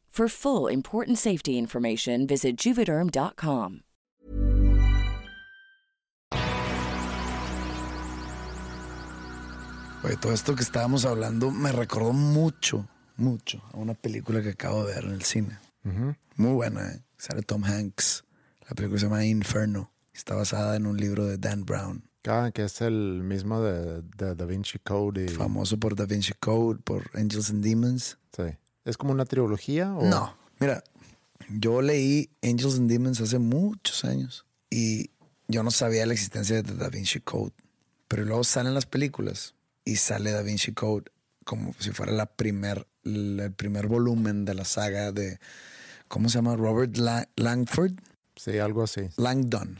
For full important safety information, visit juvederm.com.
Oye, todo esto que estábamos hablando me recordó mucho, mucho a una película que acabo de ver en el cine. Muy buena, ¿eh? Sale Tom Hanks. La película se llama Inferno. Está basada en un libro de Dan Brown.
Ah, que es el mismo de, de Da Vinci Code. Y...
Famoso por Da Vinci Code, por Angels and Demons.
Sí. ¿Es como una trilogía? O...
No, mira, yo leí Angels and Demons hace muchos años y yo no sabía la existencia de Da Vinci Code. Pero luego salen las películas y sale Da Vinci Code como si fuera la primer, el primer volumen de la saga de, ¿cómo se llama? Robert Langford.
Sí, algo así.
Langdon.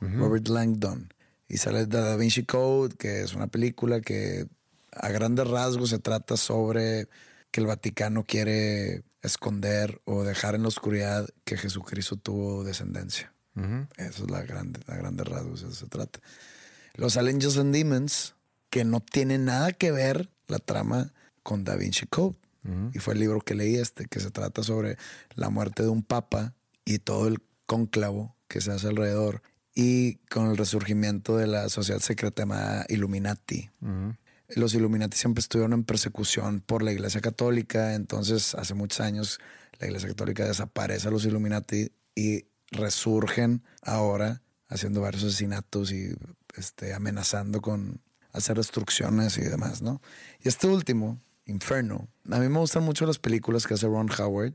Robert Langdon. Y sale Da Vinci Code, que es una película que a grandes rasgos se trata sobre que el Vaticano quiere esconder o dejar en la oscuridad que Jesucristo tuvo descendencia. Eso es la grande, la grande rasgos, eso se trata. Los Angels and Demons, que no tiene nada que ver la trama con Da Vinci Code. Y fue el libro que leí este, que se trata sobre la muerte de un papa y todo el cónclavo que se hace alrededor y con el resurgimiento de la sociedad secreta llamada Illuminati. Los Illuminati siempre estuvieron en persecución por la Iglesia Católica, entonces hace muchos años la Iglesia Católica desaparece a los Illuminati y resurgen ahora haciendo varios asesinatos y este, amenazando con hacer destrucciones y demás, ¿no? Y este último, Inferno, a mí me gustan mucho las películas que hace Ron Howard.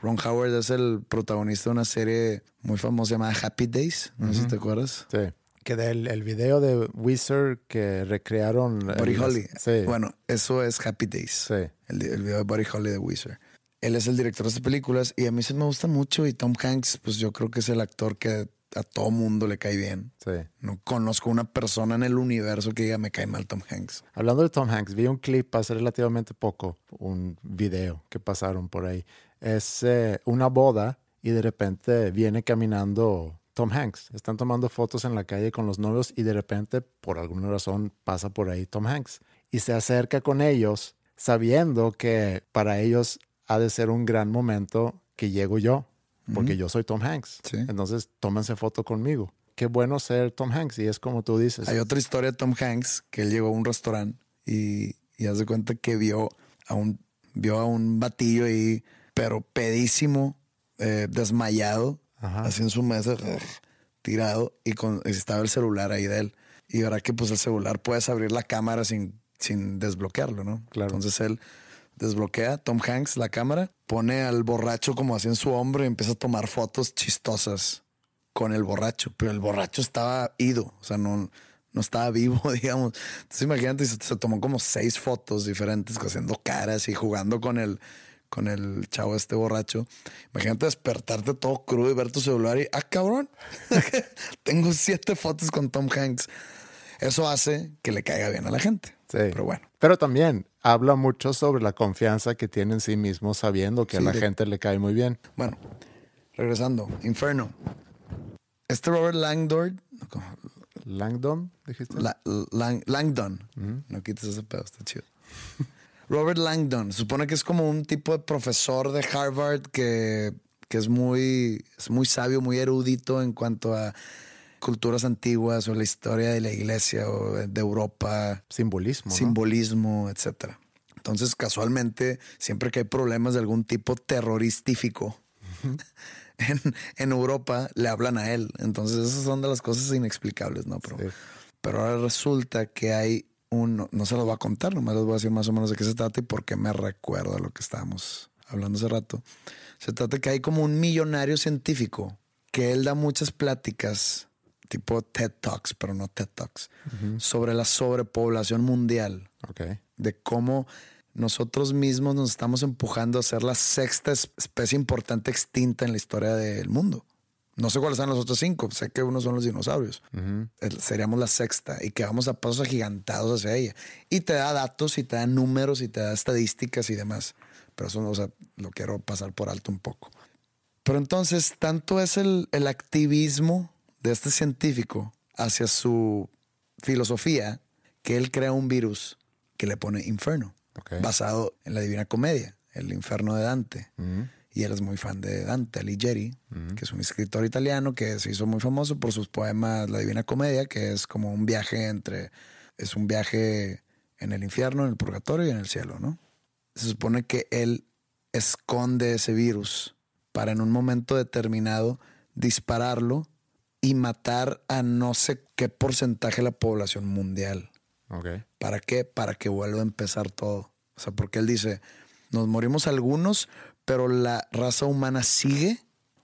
Ron Howard es el protagonista de una serie muy famosa llamada Happy Days, no sé si te acuerdas.
Sí. Que del el video de Wizard que recrearon.
Buddy Holly.
Sí.
Bueno, eso es Happy Days.
Sí.
El, el video de Buddy Holly de Wizard. Él es el director de estas películas y a mí se me gusta mucho y Tom Hanks, pues yo creo que es el actor que a todo mundo le cae bien.
Sí.
No conozco una persona en el universo que diga me cae mal Tom Hanks.
Hablando de Tom Hanks, vi un clip hace relativamente poco, un video que pasaron por ahí. Es eh, una boda y de repente viene caminando Tom Hanks. Están tomando fotos en la calle con los novios y de repente, por alguna razón, pasa por ahí Tom Hanks. Y se acerca con ellos sabiendo que para ellos ha de ser un gran momento que llego yo, porque yo soy Tom Hanks.
Sí.
Entonces, tómense foto conmigo. Qué bueno ser Tom Hanks y es como tú dices.
Hay otra historia de Tom Hanks que él llegó a un restaurante y, y hace cuenta que vio a un, vio a un batillo ahí, pero pedísimo, eh, desmayado,
Ajá.
así en su mesa, tirado, y con, estaba el celular ahí de él. Y ahora que pues el celular puedes abrir la cámara sin, sin desbloquearlo, ¿no?
Claro.
Entonces él desbloquea Tom Hanks la cámara, pone al borracho como así en su hombro y empieza a tomar fotos chistosas con el borracho. Pero el borracho estaba ido, o sea, no, no estaba vivo, digamos. Entonces imagínate, se, se tomó como seis fotos diferentes haciendo caras y jugando con el, con el chavo este borracho. Imagínate despertarte todo crudo y ver tu celular y, ah, cabrón, tengo siete fotos con Tom Hanks. Eso hace que le caiga bien a la gente.
Sí.
Pero bueno.
Pero también habla mucho sobre la confianza que tiene en sí mismo sabiendo que a la
de-
gente le cae muy bien.
Bueno, regresando, Inferno. Este Robert Langdon,
Langdon, dijiste.
La- Lang- Langdon, no quites ese pedo, está chido. Robert Langdon, supone que es como un tipo de profesor de Harvard que, que es, muy, es muy sabio, muy erudito en cuanto a culturas antiguas o la historia de la iglesia o de Europa,
Simbolismo. ¿no?
simbolismo, etcétera. Entonces, casualmente, siempre que hay problemas de algún tipo terrorístico en, en Europa, le hablan a él. Entonces, esas son de las cosas inexplicables, ¿no? Pero,
Sí.
pero ahora resulta que hay un, no, se los voy a contar, nomás les voy a decir más o menos de qué se trata y por qué me recuerda lo que estábamos hablando hace rato. Se trata que hay como un millonario científico que él da muchas pláticas, tipo TED Talks, pero no TED Talks, sobre la sobrepoblación mundial
Ok.
de cómo nosotros mismos nos estamos empujando a ser la sexta es- especie importante extinta en la historia del mundo. No sé cuáles son los otros cinco, sé que unos son los dinosaurios. El- seríamos la sexta y que vamos a pasos agigantados hacia ella. Y te da datos y te da números y te da estadísticas y demás. Pero eso o sea, lo quiero pasar por alto un poco. Pero entonces, tanto es el, el activismo de este científico hacia su filosofía que él crea un virus que le pone Inferno, basado en la Divina Comedia, el infierno de Dante. Y él es muy fan de Dante Alighieri, que es un escritor italiano que se hizo muy famoso por sus poemas La Divina Comedia, que es como un viaje entre, es un viaje en el infierno, en el purgatorio y en el cielo, ¿no? Se supone que él esconde ese virus para en un momento determinado dispararlo y matar a no sé qué porcentaje de la población mundial.
Ok.
¿Para qué? Para que vuelva a empezar todo. O sea, porque él dice, nos morimos algunos, pero la raza humana sigue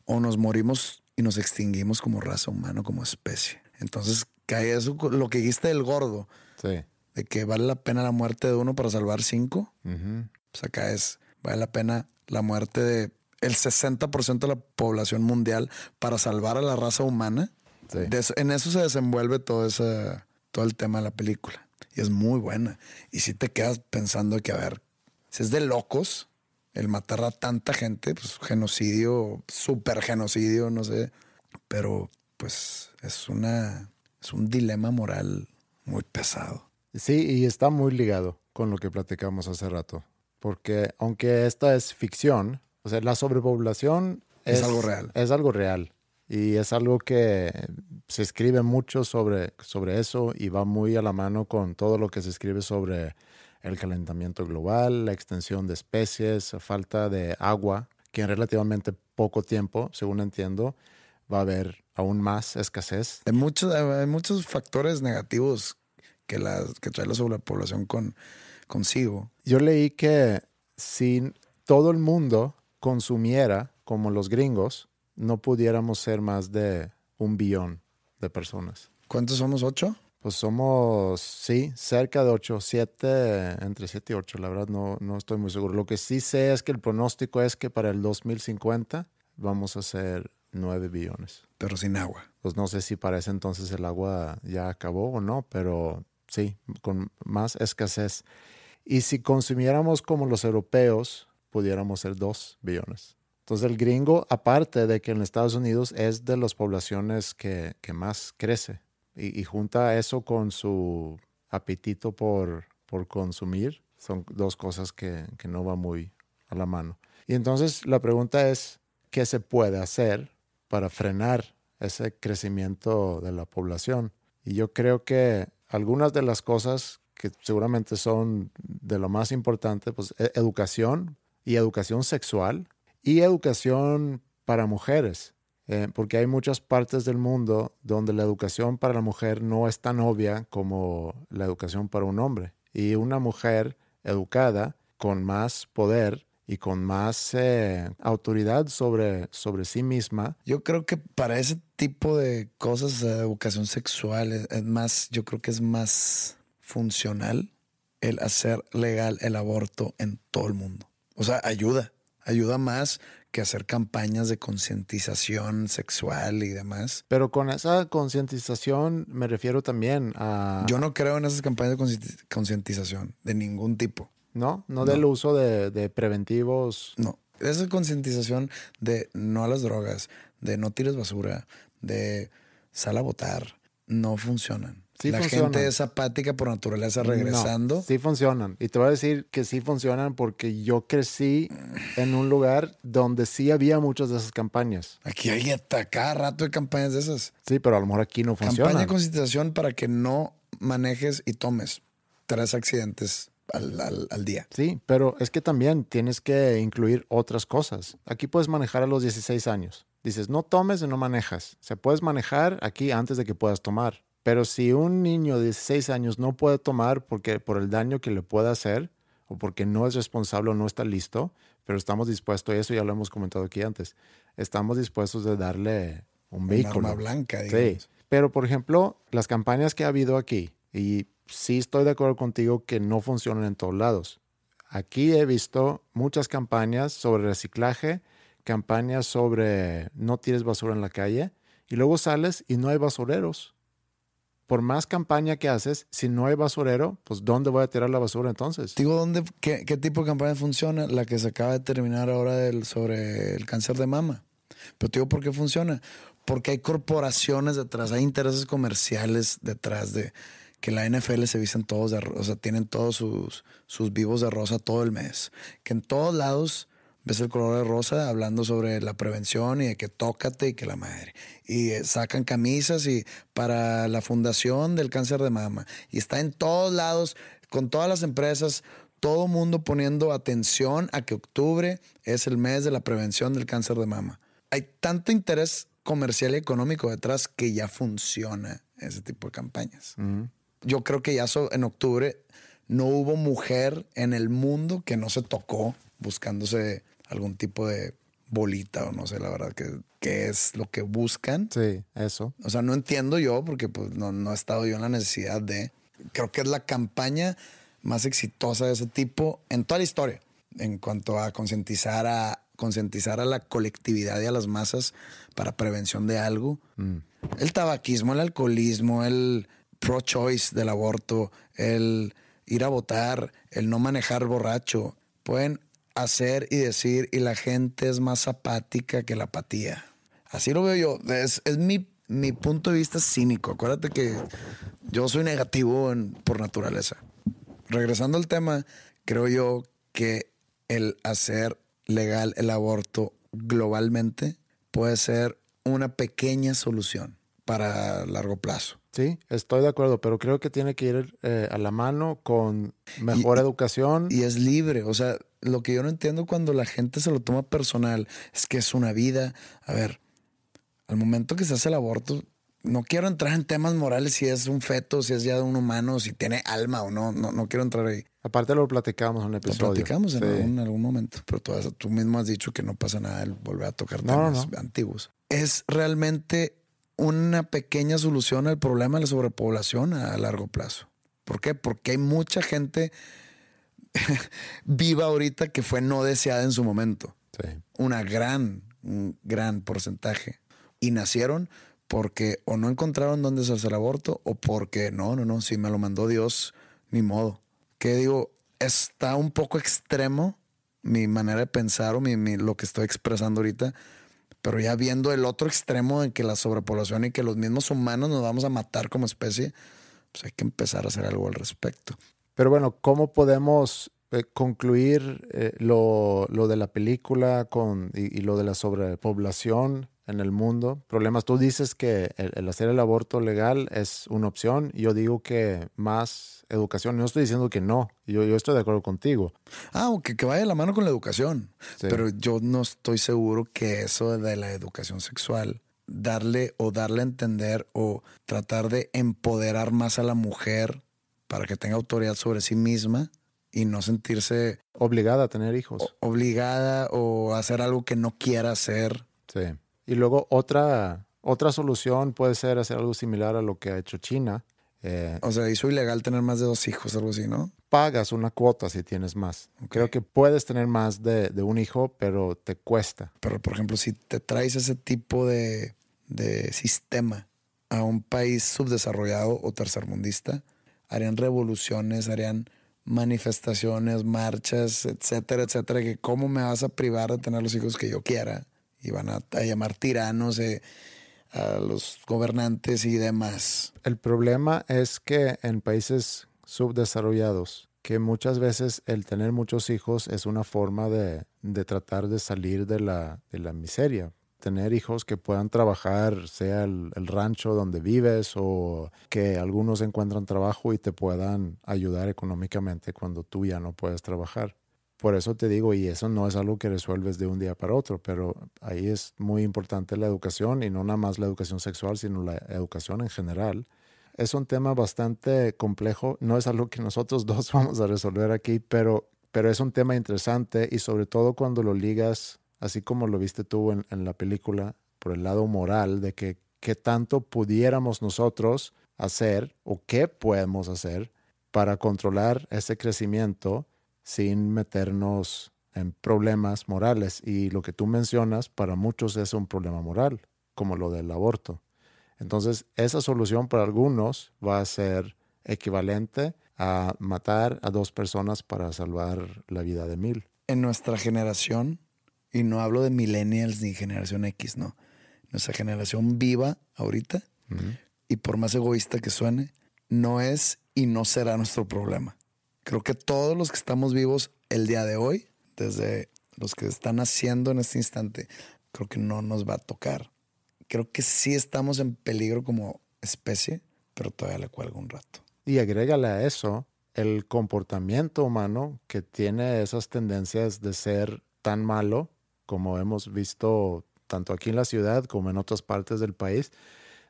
o nos morimos y nos extinguimos como raza humana, como especie. Entonces, cae eso, lo que dijiste del gordo,
Sí.
de que vale la pena la muerte de uno para salvar cinco.
Ujú.
Pues acá es, vale la pena la muerte de el 60% de la población mundial para salvar a la raza humana.
Sí.
De eso- en eso se desenvuelve todo, ese, todo el tema de la película. Y es muy buena. Y si te quedas pensando que, a ver, si es de locos el matar a tanta gente, pues genocidio, super genocidio, no sé. Pero pues es una, es un dilema moral muy pesado.
Sí, y está muy ligado con lo que platicamos hace rato. Porque aunque esta es ficción, o sea, la sobrepoblación
Es algo real.
Es algo real. Y es algo que se escribe mucho sobre, sobre eso y va muy a la mano con todo lo que se escribe sobre el calentamiento global, la extensión de especies, falta de agua, que en relativamente poco tiempo, según entiendo, va a haber aún más escasez.
Hay muchos, hay muchos factores negativos que, la, que trae la sobrepoblación con, consigo.
Yo leí que si todo el mundo consumiera como los gringos, no pudiéramos ser más de un billón de personas.
¿Cuántos somos? ¿Ocho?
Pues somos, sí, cerca de 8, 7, entre 7 y 8, la verdad no, no estoy muy seguro. Lo que sí sé es que el pronóstico es que para el 2050 vamos a ser 9 billones.
Pero sin agua.
Pues no sé si para ese entonces el agua ya acabó o no, pero sí, con más escasez. Y si consumiéramos como los europeos, pudiéramos ser 2 billones. Entonces el gringo, aparte de que en Estados Unidos es de las poblaciones que, que más crece y, y junta eso con su apetito por, por consumir, son dos cosas que, que no van muy a la mano. Y entonces la pregunta es, ¿qué se puede hacer para frenar ese crecimiento de la población? Y yo creo que algunas de las cosas que seguramente son de lo más importante, pues e- educación y educación sexual y educación para mujeres, eh, porque hay muchas partes del mundo donde la educación para la mujer no es tan obvia como la educación para un hombre. Y una mujer educada, con más poder y con más eh, autoridad sobre, sobre sí misma,
Yo creo que para ese tipo de cosas, educación sexual, más, yo creo que es más funcional el hacer legal el aborto en todo el mundo. O sea, ayuda. Ayuda más que hacer campañas de concientización sexual y demás.
Pero con esa concientización me refiero también a...
Yo no creo en esas campañas de concientización de ningún tipo.
¿No? No, del uso de, de preventivos.
No. Esa concientización de no a las drogas, de no tires basura, de sal a votar, no funcionan. La gente es apática por naturaleza regresando.
sí funcionan. Y te voy a decir que sí funcionan porque yo crecí en un lugar donde sí había muchas de esas campañas.
Aquí hay cada rato de campañas de esas.
Sí, pero a lo mejor aquí no funciona.
Campaña de concientización para que no manejes y tomes tres accidentes al, día.
Sí, pero es que también tienes que incluir otras cosas. Aquí puedes manejar a los 16 años. Dices, no tomes y no manejas. Se puedes manejar aquí antes de que puedas tomar. Pero si un niño de 16 años no puede tomar porque por el daño que le puede hacer o porque no es responsable o no está listo, pero estamos dispuestos, y eso ya lo hemos comentado aquí antes, estamos dispuestos de darle un vehículo.
Una arma blanca, digamos.
Sí. Pero, por ejemplo, las campañas que ha habido aquí, y sí estoy de acuerdo contigo que no funcionan en todos lados. Aquí he visto muchas campañas sobre reciclaje, campañas sobre no tires basura en la calle y luego sales y no hay basureros. Por más campaña que haces, si no hay basurero, pues ¿dónde voy a tirar la basura entonces?
Digo, ¿dónde, qué, tipo de campaña funciona? La que se acaba de terminar ahora del, sobre el cáncer de mama. Pero te digo, ¿por qué funciona? Porque hay corporaciones detrás, hay intereses comerciales detrás de, que la NFL se visten todos de rosa, tienen todos sus, sus vivos de rosa todo el mes. Que en todos lados ves el color de rosa hablando sobre la prevención y de que tócate y que la madre. Y eh, sacan camisas y para la fundación del cáncer de mama. Y está en todos lados, con todas las empresas, todo mundo poniendo atención a que octubre es el mes de la prevención del cáncer de mama. Hay tanto interés comercial y económico detrás que ya funciona ese tipo de campañas yo creo que ya en octubre no hubo mujer en el mundo que no se tocó buscándose algún tipo de bolita o no sé, la verdad, que, es lo que buscan.
Sí, eso.
O sea, no entiendo yo porque pues no, no he estado yo en la necesidad de... Creo que es la campaña más exitosa de ese tipo en toda la historia en cuanto a concientizar a concientizar a la colectividad y a las masas para prevención de algo. Mm. El tabaquismo, el alcoholismo, el, pro-choice del aborto, el ir a votar, el no manejar borracho. Pueden hacer y decir y la gente es más apática que la apatía. Así lo veo yo. Es, mi, mi, punto de vista cínico. Acuérdate que yo soy negativo por naturaleza. Regresando al tema, creo yo que el hacer legal el aborto globalmente puede ser una pequeña solución para largo plazo.
Sí, estoy de acuerdo, pero creo que tiene que ir eh, a la mano con mejor educación.
Y es libre, o sea, lo que yo no entiendo cuando la gente se lo toma personal es que es una vida. A ver, al momento que se hace el aborto, no quiero entrar en temas morales si es un feto, si es ya un humano, si tiene alma o no, no, no quiero entrar ahí.
Aparte lo platicamos en un episodio.
Lo platicamos en, algún, momento, pero tú, tú, mismo has dicho que no pasa nada el volver a tocar temas antiguos. Es realmente una pequeña solución al problema de la sobrepoblación a largo plazo. ¿Por qué? Porque hay mucha gente viva ahorita que fue no deseada en su momento. Una gran, un gran porcentaje. Y nacieron porque o no encontraron dónde hacerse el aborto o porque no, no, no, si me lo mandó Dios, ni modo. Que digo, está un poco extremo mi manera de pensar o mi, lo que estoy expresando ahorita, pero ya viendo el otro extremo en que la sobrepoblación y que los mismos humanos nos vamos a matar como especie, pues hay que empezar a hacer algo al respecto.
Pero bueno, ¿cómo podemos eh, concluir eh, lo, de la película con, y, lo de la sobrepoblación en el mundo? Problemas. Tú dices que el, hacer el aborto legal es una opción. Yo digo que más educación. No estoy diciendo que no, yo, yo estoy de acuerdo contigo.
Ah, que, que vaya la mano con la educación. Pero yo no estoy seguro que eso de la educación sexual, darle o darle a entender o tratar de empoderar más a la mujer para que tenga autoridad sobre sí misma y no sentirse
obligada a tener hijos.
obligada o hacer algo que no quiera hacer.
Sí. Y luego otra, otra solución puede ser hacer algo similar a lo que ha hecho China,
eh, o sea, hizo ilegal tener más de dos hijos, algo así, ¿no?
pagas una cuota si tienes más. Creo que puedes tener más de, de, un hijo, pero te cuesta.
Pero, por ejemplo, si te traes ese tipo de, de sistema a un país subdesarrollado o tercermundista, harían revoluciones, harían manifestaciones, marchas, etcétera, etcétera, que cómo me vas a privar de tener los hijos que yo quiera y van a, llamar tiranos a los gobernantes y demás.
El problema es que en países subdesarrollados, que muchas veces el tener muchos hijos es una forma de, de tratar de salir de la, de la miseria, tener hijos que puedan trabajar, sea el, rancho donde vives o que algunos encuentran trabajo y te puedan ayudar económicamente cuando tú ya no puedes trabajar. Por eso te digo, y eso no es algo que resuelves de un día para otro, pero ahí es muy importante la educación y no nada más la educación sexual, sino la educación en general. Es un tema bastante complejo, no es algo que nosotros dos vamos a resolver aquí, pero, pero es un tema interesante y sobre todo cuando lo ligas así como lo viste tú en, la película, por el lado moral de que qué tanto pudiéramos nosotros hacer o qué podemos hacer para controlar ese crecimiento sin meternos en problemas morales. Y lo que tú mencionas, para muchos es un problema moral, como lo del aborto. Entonces, esa solución para algunos va a ser equivalente a matar a dos personas para salvar la vida de mil.
En nuestra generación, y no hablo de millennials ni generación X, no. Nuestra generación viva ahorita, y por más egoísta que suene, no es y no será nuestro problema. Creo que todos los que estamos vivos el día de hoy, desde los que están haciendo en este instante, creo que no nos va a tocar. Creo que sí estamos en peligro como especie, pero todavía le cuelga un rato.
Y agrégale a eso el comportamiento humano que tiene esas tendencias de ser tan malo como hemos visto tanto aquí en la ciudad como en otras partes del país,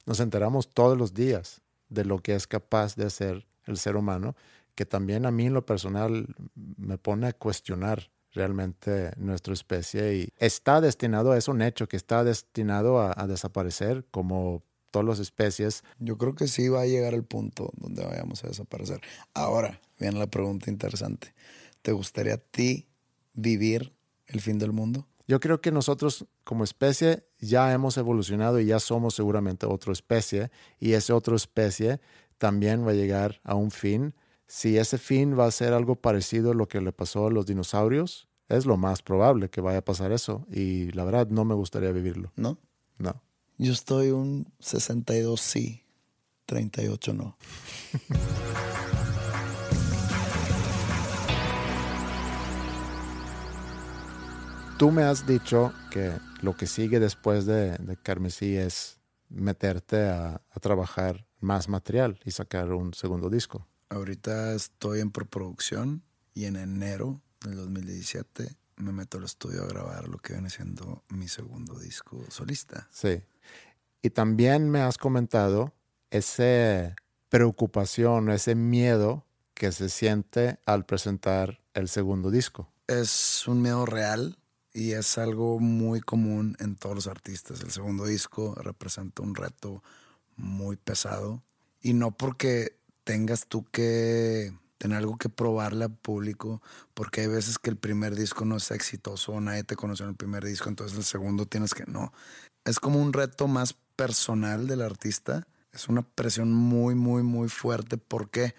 nos enteramos todos los días de lo que es capaz de hacer el ser humano, que también a mí en lo personal me pone a cuestionar realmente nuestra especie y está destinado, es un hecho que está destinado a, desaparecer como todas las especies.
Yo creo que sí va a llegar el punto donde vayamos a desaparecer. Ahora, viene la pregunta interesante. ¿Te gustaría a ti vivir el fin del mundo?
Yo creo que nosotros como especie ya hemos evolucionado y ya somos seguramente otra especie y esa otra especie también va a llegar a un fin. Si ese fin va a ser algo parecido a lo que le pasó a los dinosaurios, es lo más probable que vaya a pasar eso y la verdad no me gustaría vivirlo.
¿No?
No.
Yo estoy un 62 sí, 38 no.
Tú me has dicho que lo que sigue después de, de Carmesí es meterte a, trabajar más material y sacar un segundo disco.
Ahorita estoy en preproducción y en enero del 2017 me meto al estudio a grabar lo que viene siendo mi segundo disco solista.
Sí. Y también me has comentado esa preocupación, ese miedo que se siente al presentar el segundo disco.
Es un miedo real y es algo muy común en todos los artistas. El segundo disco representa un reto muy pesado y no porque tengas tú que tener algo que probarle al público, porque hay veces que el primer disco no es exitoso o nadie te conoció en el primer disco, entonces el segundo tienes que no. Es como un reto más personal del artista. Es una presión muy, muy, muy fuerte. ¿Por qué?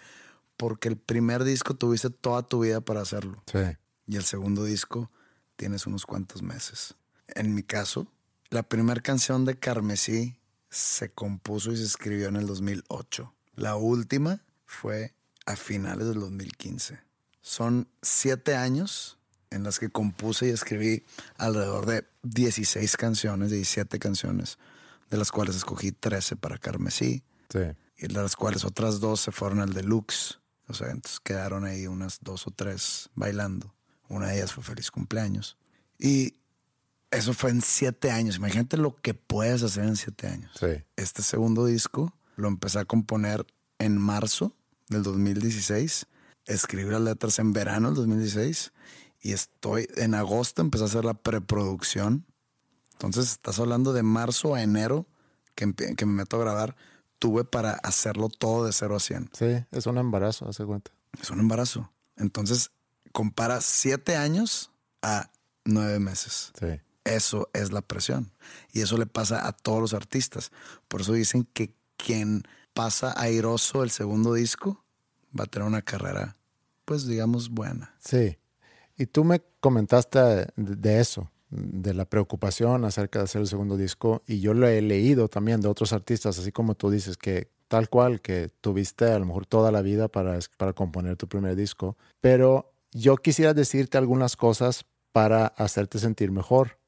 Porque el primer disco tuviste toda tu vida para hacerlo.
Sí.
Y el segundo disco tienes unos cuantos meses. En mi caso, la primera canción de Carmesí se compuso y se escribió en el 2008. La última fue a finales del 2015. Son siete años en las que compuse y escribí alrededor de 16 canciones, 17 canciones, de las cuales escogí 13 para Carmesí. Y de las cuales otras dos se fueron al deluxe. O sea, entonces quedaron ahí unas dos o tres bailando. Una de ellas fue Feliz Cumpleaños. Y eso fue en siete años. Imagínate lo que puedes hacer en siete años. Este segundo disco lo empecé a componer en marzo del 2016. Escribí las letras en verano del 2016. Y estoy en agosto empecé a hacer la preproducción. Entonces estás hablando de marzo a enero que, que me meto a grabar. Tuve para hacerlo todo de cero a 100.
Sí, es un embarazo, hace cuenta.
Es un embarazo. Entonces, compara siete años a nueve meses.
Sí.
Eso es la presión. Y eso le pasa a todos los artistas. Por eso dicen que quien pasa airoso el segundo disco va a tener una carrera, pues digamos, buena.
Sí. Y tú me comentaste de, eso, de la preocupación acerca de hacer el segundo disco. Y yo lo he leído también de otros artistas, así como tú dices, que tal cual, que tuviste a lo mejor toda la vida para, para componer tu primer disco. Pero yo quisiera decirte algunas cosas para hacerte sentir mejor,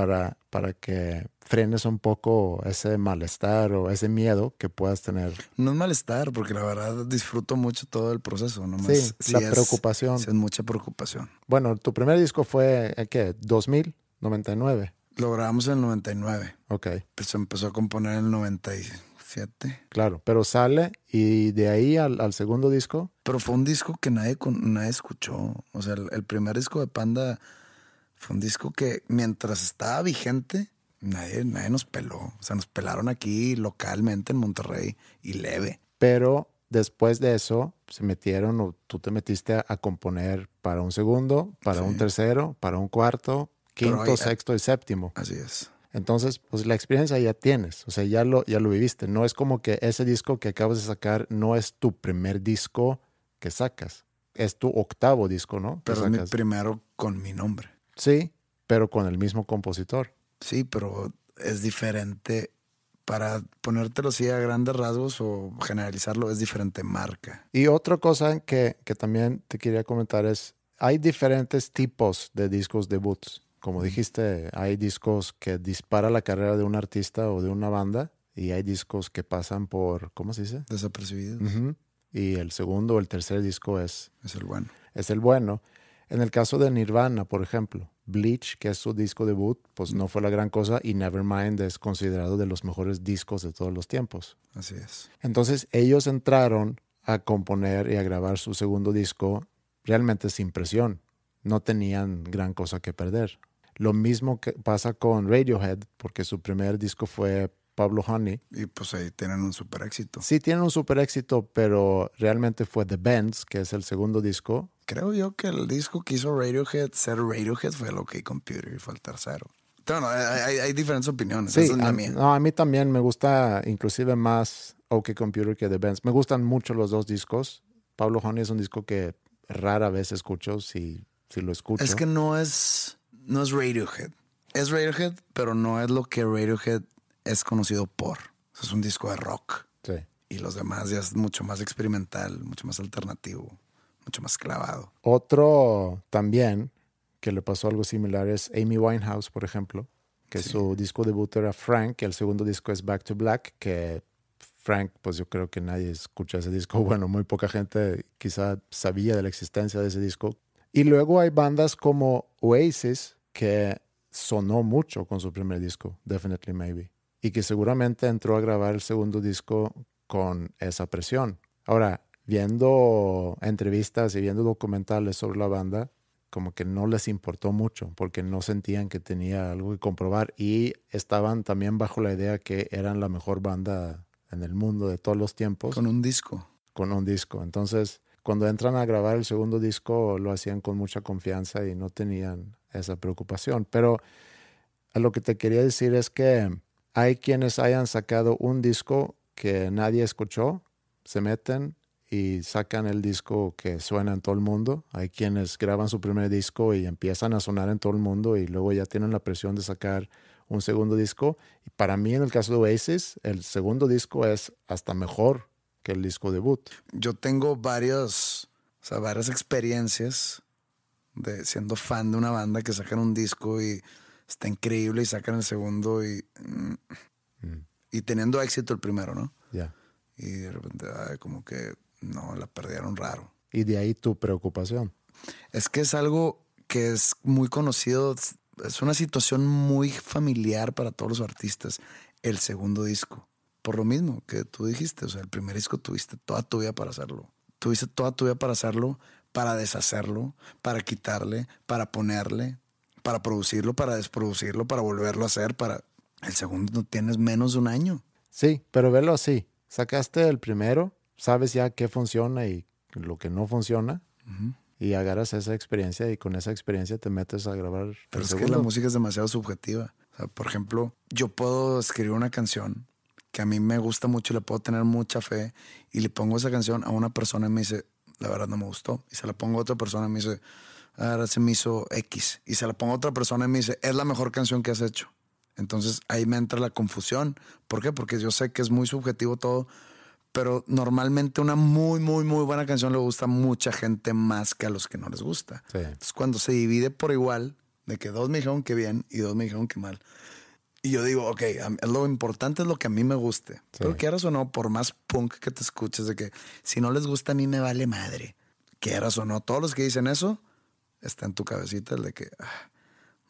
para, para que frenes un poco ese malestar o ese miedo que puedas tener.
No es malestar, porque la verdad disfruto mucho todo el proceso. Nomás
sí,
sí
la
es-
preocupación.
sí es mucha preocupación.
Bueno, tu primer disco fue, ¿eh, ¿qué? ¿2000? ¿99?
Lo grabamos en el 99.
Ok,
se empezó a componer en el 97.
claro. Pero sale y de ahí al, al segundo disco,
Pero fue un disco que nadie, nadie escuchó. O sea, el, el primer disco de Panda fue un disco que mientras estaba vigente, nadie, nadie nos peló. O sea, nos pelaron aquí localmente en Monterrey y leve.
pero después de eso se metieron o tú te metiste a, a componer para un segundo, para
Sí.
un tercero, para un cuarto, quinto,
ahí-
sexto y séptimo.
Así es.
Entonces, pues la experiencia ya tienes, o sea, ya lo, ya lo viviste. No es como que ese disco que acabas de sacar no es tu primer disco que sacas. Es tu octavo disco, ¿no?
Pero es mi primero con mi nombre.
Sí, pero con el mismo compositor.
Sí, pero es diferente. Para ponértelo así a grandes rasgos o generalizarlo, es diferente marca.
Y otra cosa que, que también te quería comentar es, hay diferentes tipos de discos debuts. Como dijiste, hay discos que dispara la carrera de un artista o de una banda y hay discos que pasan por, ¿cómo se dice?
Desapercibido.
Ujú. Y el segundo o el tercer disco es,
Es el bueno.
es el bueno. En el caso de Nirvana, por ejemplo, Bleach, que es su disco debut, pues no fue la gran cosa y Nevermind es considerado de los mejores discos de todos los tiempos.
Así es.
Entonces ellos entraron a componer y a grabar su segundo disco realmente sin presión. No tenían gran cosa que perder. Lo mismo que pasa con Radiohead, porque su primer disco fue Pablo Honey.
Y pues ahí tienen un super éxito.
Sí tienen un super éxito, pero realmente fue The Bends, que es el segundo disco.
Creo yo que el disco que hizo Radiohead, ser Radiohead, fue el OK Computer y fue el tercero. Bueno, hay, hay- hay diferentes opiniones.
Sí,
Esa es la
a,
mía.
no, a mí también me gusta inclusive más OK Computer que The Bends. Me gustan mucho los dos discos. Pablo Honey es un disco que rara vez escucho, si, si lo escucho.
Es que no es, no es Radiohead. Es Radiohead, pero no es lo que Radiohead es conocido por. Es un disco de rock.
Sí.
Y los demás ya es mucho más experimental, mucho más alternativo, mucho más clavado.
Otro también que le pasó algo similar es Amy Winehouse, por ejemplo, que
Sí.
su disco debut era Frank, y el segundo disco es Back to Black, que Frank, pues yo creo que nadie escucha ese disco. Bueno, muy poca gente quizá sabía de la existencia de ese disco. Y luego hay bandas como Oasis, que sonó mucho con su primer disco, Definitely Maybe, y que seguramente entró a grabar el segundo disco con esa presión. Ahora, viendo entrevistas y viendo documentales sobre la banda, como que no les importó mucho porque no sentían que tenía algo que comprobar y estaban también bajo la idea que eran la mejor banda en el mundo de todos los tiempos
Con un disco.
con un disco. Entonces, cuando entran a grabar el segundo disco, lo hacían con mucha confianza y no tenían esa preocupación. Pero a lo que te quería decir es que hay quienes hayan sacado un disco que nadie escuchó, se meten y sacan el disco que suena en todo el mundo. Hay quienes graban su primer disco y empiezan a sonar en todo el mundo y luego ya tienen la presión de sacar un segundo disco. Y para mí, en el caso de Oasis, el segundo disco es hasta mejor que el disco debut.
Yo tengo varios, o sea, varias experiencias de siendo fan de una banda que sacan un disco y está increíble y sacan el segundo y, mm,
Mm.
y teniendo éxito el primero, ¿no?
Ya.
Y de repente, ay, como que no, la perdieron raro.
Y de ahí tu preocupación.
Es que es algo que es muy conocido, es- una situación muy familiar para todos los artistas, el segundo disco. Por lo mismo que tú dijiste, o sea, el primer disco tuviste toda tu vida para hacerlo. Tuviste toda tu vida para hacerlo, para deshacerlo, para quitarle, para ponerle, para producirlo, para desproducirlo, para volverlo a hacer, para... El segundo no tienes menos de un año.
Sí, pero velo así. Sacaste el primero, sabes ya qué funciona y lo que no funciona, y agarras esa experiencia y con esa experiencia te metes a grabar.
Pero es que la música es demasiado subjetiva. O sea, por ejemplo, yo puedo escribir una canción que a mí me gusta mucho y le puedo tener mucha fe y le pongo esa canción a una persona y me dice, la verdad no me gustó. Y se la pongo a otra persona y me dice, ahora se me hizo X. Y se la pongo a otra persona y me dice, es la mejor canción que has hecho. Entonces ahí me entra la confusión. ¿Por qué? Porque yo sé que es muy subjetivo todo, pero normalmente una muy, muy, muy buena canción le gusta a mucha gente más que a los que no les gusta.
Sí.
Entonces cuando se divide por igual, de que dos me dijeron que bien y dos me dijeron que mal. Y yo digo, ok, lo importante es lo que a mí me guste. Pero quieras o no, por más punk que te escuches, de que si no les gusta a mí me vale madre. Quieras o no, todos los que dicen eso, está en tu cabecita el de que ah,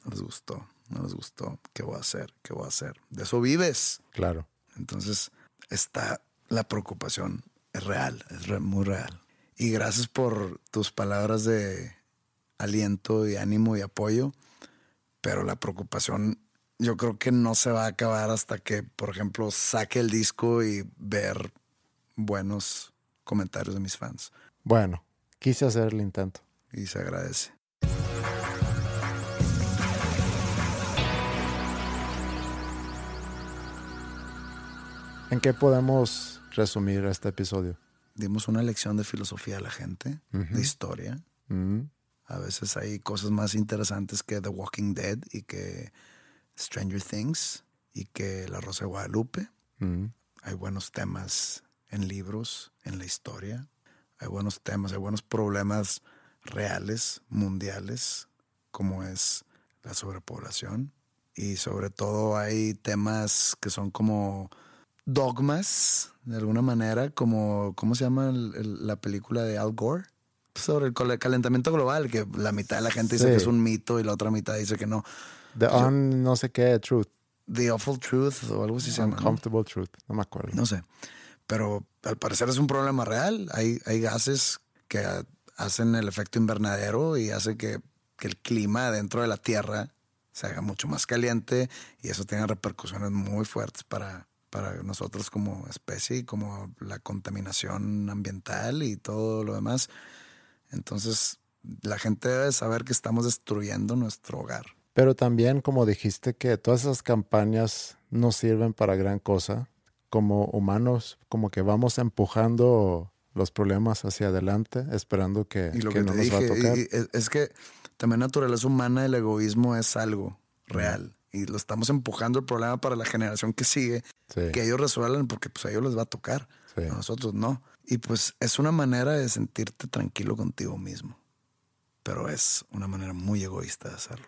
no les gustó, no les gustó, ¿qué voy a hacer? ¿Qué voy a hacer? De eso vives.
Claro.
Entonces, está la preocupación, es real, es re- muy real. Y gracias por tus palabras de aliento y ánimo y apoyo, pero la preocupación yo creo que no se va a acabar hasta que, por ejemplo, saque el disco y ver buenos comentarios de mis fans.
Bueno, quise hacer el intento.
Y se agradece.
¿En qué podemos resumir este episodio?
Dimos una lección de filosofía a la gente, de historia. A veces hay cosas más interesantes que The Walking Dead y que Stranger Things y que La Rosa de Guadalupe. Hay buenos temas en libros, en la historia. Hay buenos temas, hay buenos problemas reales, mundiales, como es la sobrepoblación. Y sobre todo hay temas que son como dogmas, de alguna manera, como, ¿cómo se llama el- el- la película de Al Gore? Sobre el calentamiento global, que la mitad de la gente dice
Sí.
que es un mito y la otra mitad dice que no.
The un no sé qué truth.
The Awful Truth o algo así se llama.
Uncomfortable truth. No me acuerdo.
No sé. Pero al parecer es un problema real. Hay, hay gases que ha- hacen el efecto invernadero y hace que, que el clima dentro de la Tierra se haga mucho más caliente y eso tiene repercusiones muy fuertes para, para nosotros como especie y como la contaminación ambiental y todo lo demás. Entonces la gente debe saber que estamos destruyendo nuestro hogar.
Pero también, como dijiste, que todas esas campañas no sirven para gran cosa. Como humanos, como que vamos empujando los problemas hacia adelante, esperando que,
Y lo
que
que,
no nos va a tocar.
y- es que también naturaleza humana, el egoísmo es algo real. Y lo estamos empujando el problema para la generación que sigue,
Sí,
que ellos resuelvan porque pues a ellos les va a tocar,
sí.
a nosotros no. Y pues es una manera de sentirte tranquilo contigo mismo. Pero es una manera muy egoísta de hacerlo.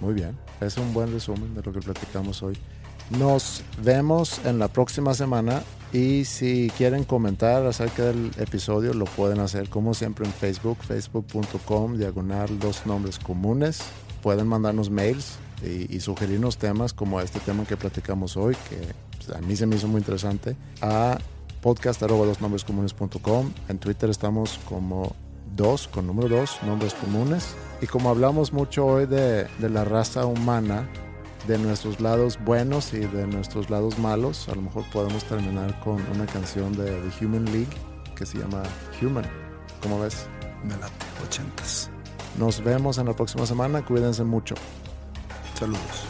Muy bien. Es un buen resumen de lo que platicamos hoy. Nos vemos en la próxima semana y si quieren comentar acerca del episodio lo pueden hacer como siempre en Facebook, facebook.com, diagonal dos nombres comunes. Pueden mandarnos mails y, y sugerirnos temas como este tema que platicamos hoy, que pues, a mí se me hizo muy interesante, a podcast comunes.com. En Twitter estamos como dos, con número dos, nombres comunes. Y como hablamos mucho hoy de, de la raza humana, de nuestros lados buenos y de nuestros lados malos, a lo mejor podemos terminar con una canción de The Human League que se llama Human. ¿Cómo ves?
Me late, ochentas.
Nos vemos en la próxima semana. Cuídense mucho.
Saludos.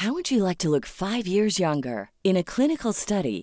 How would you like to look five years younger? In a clinical study,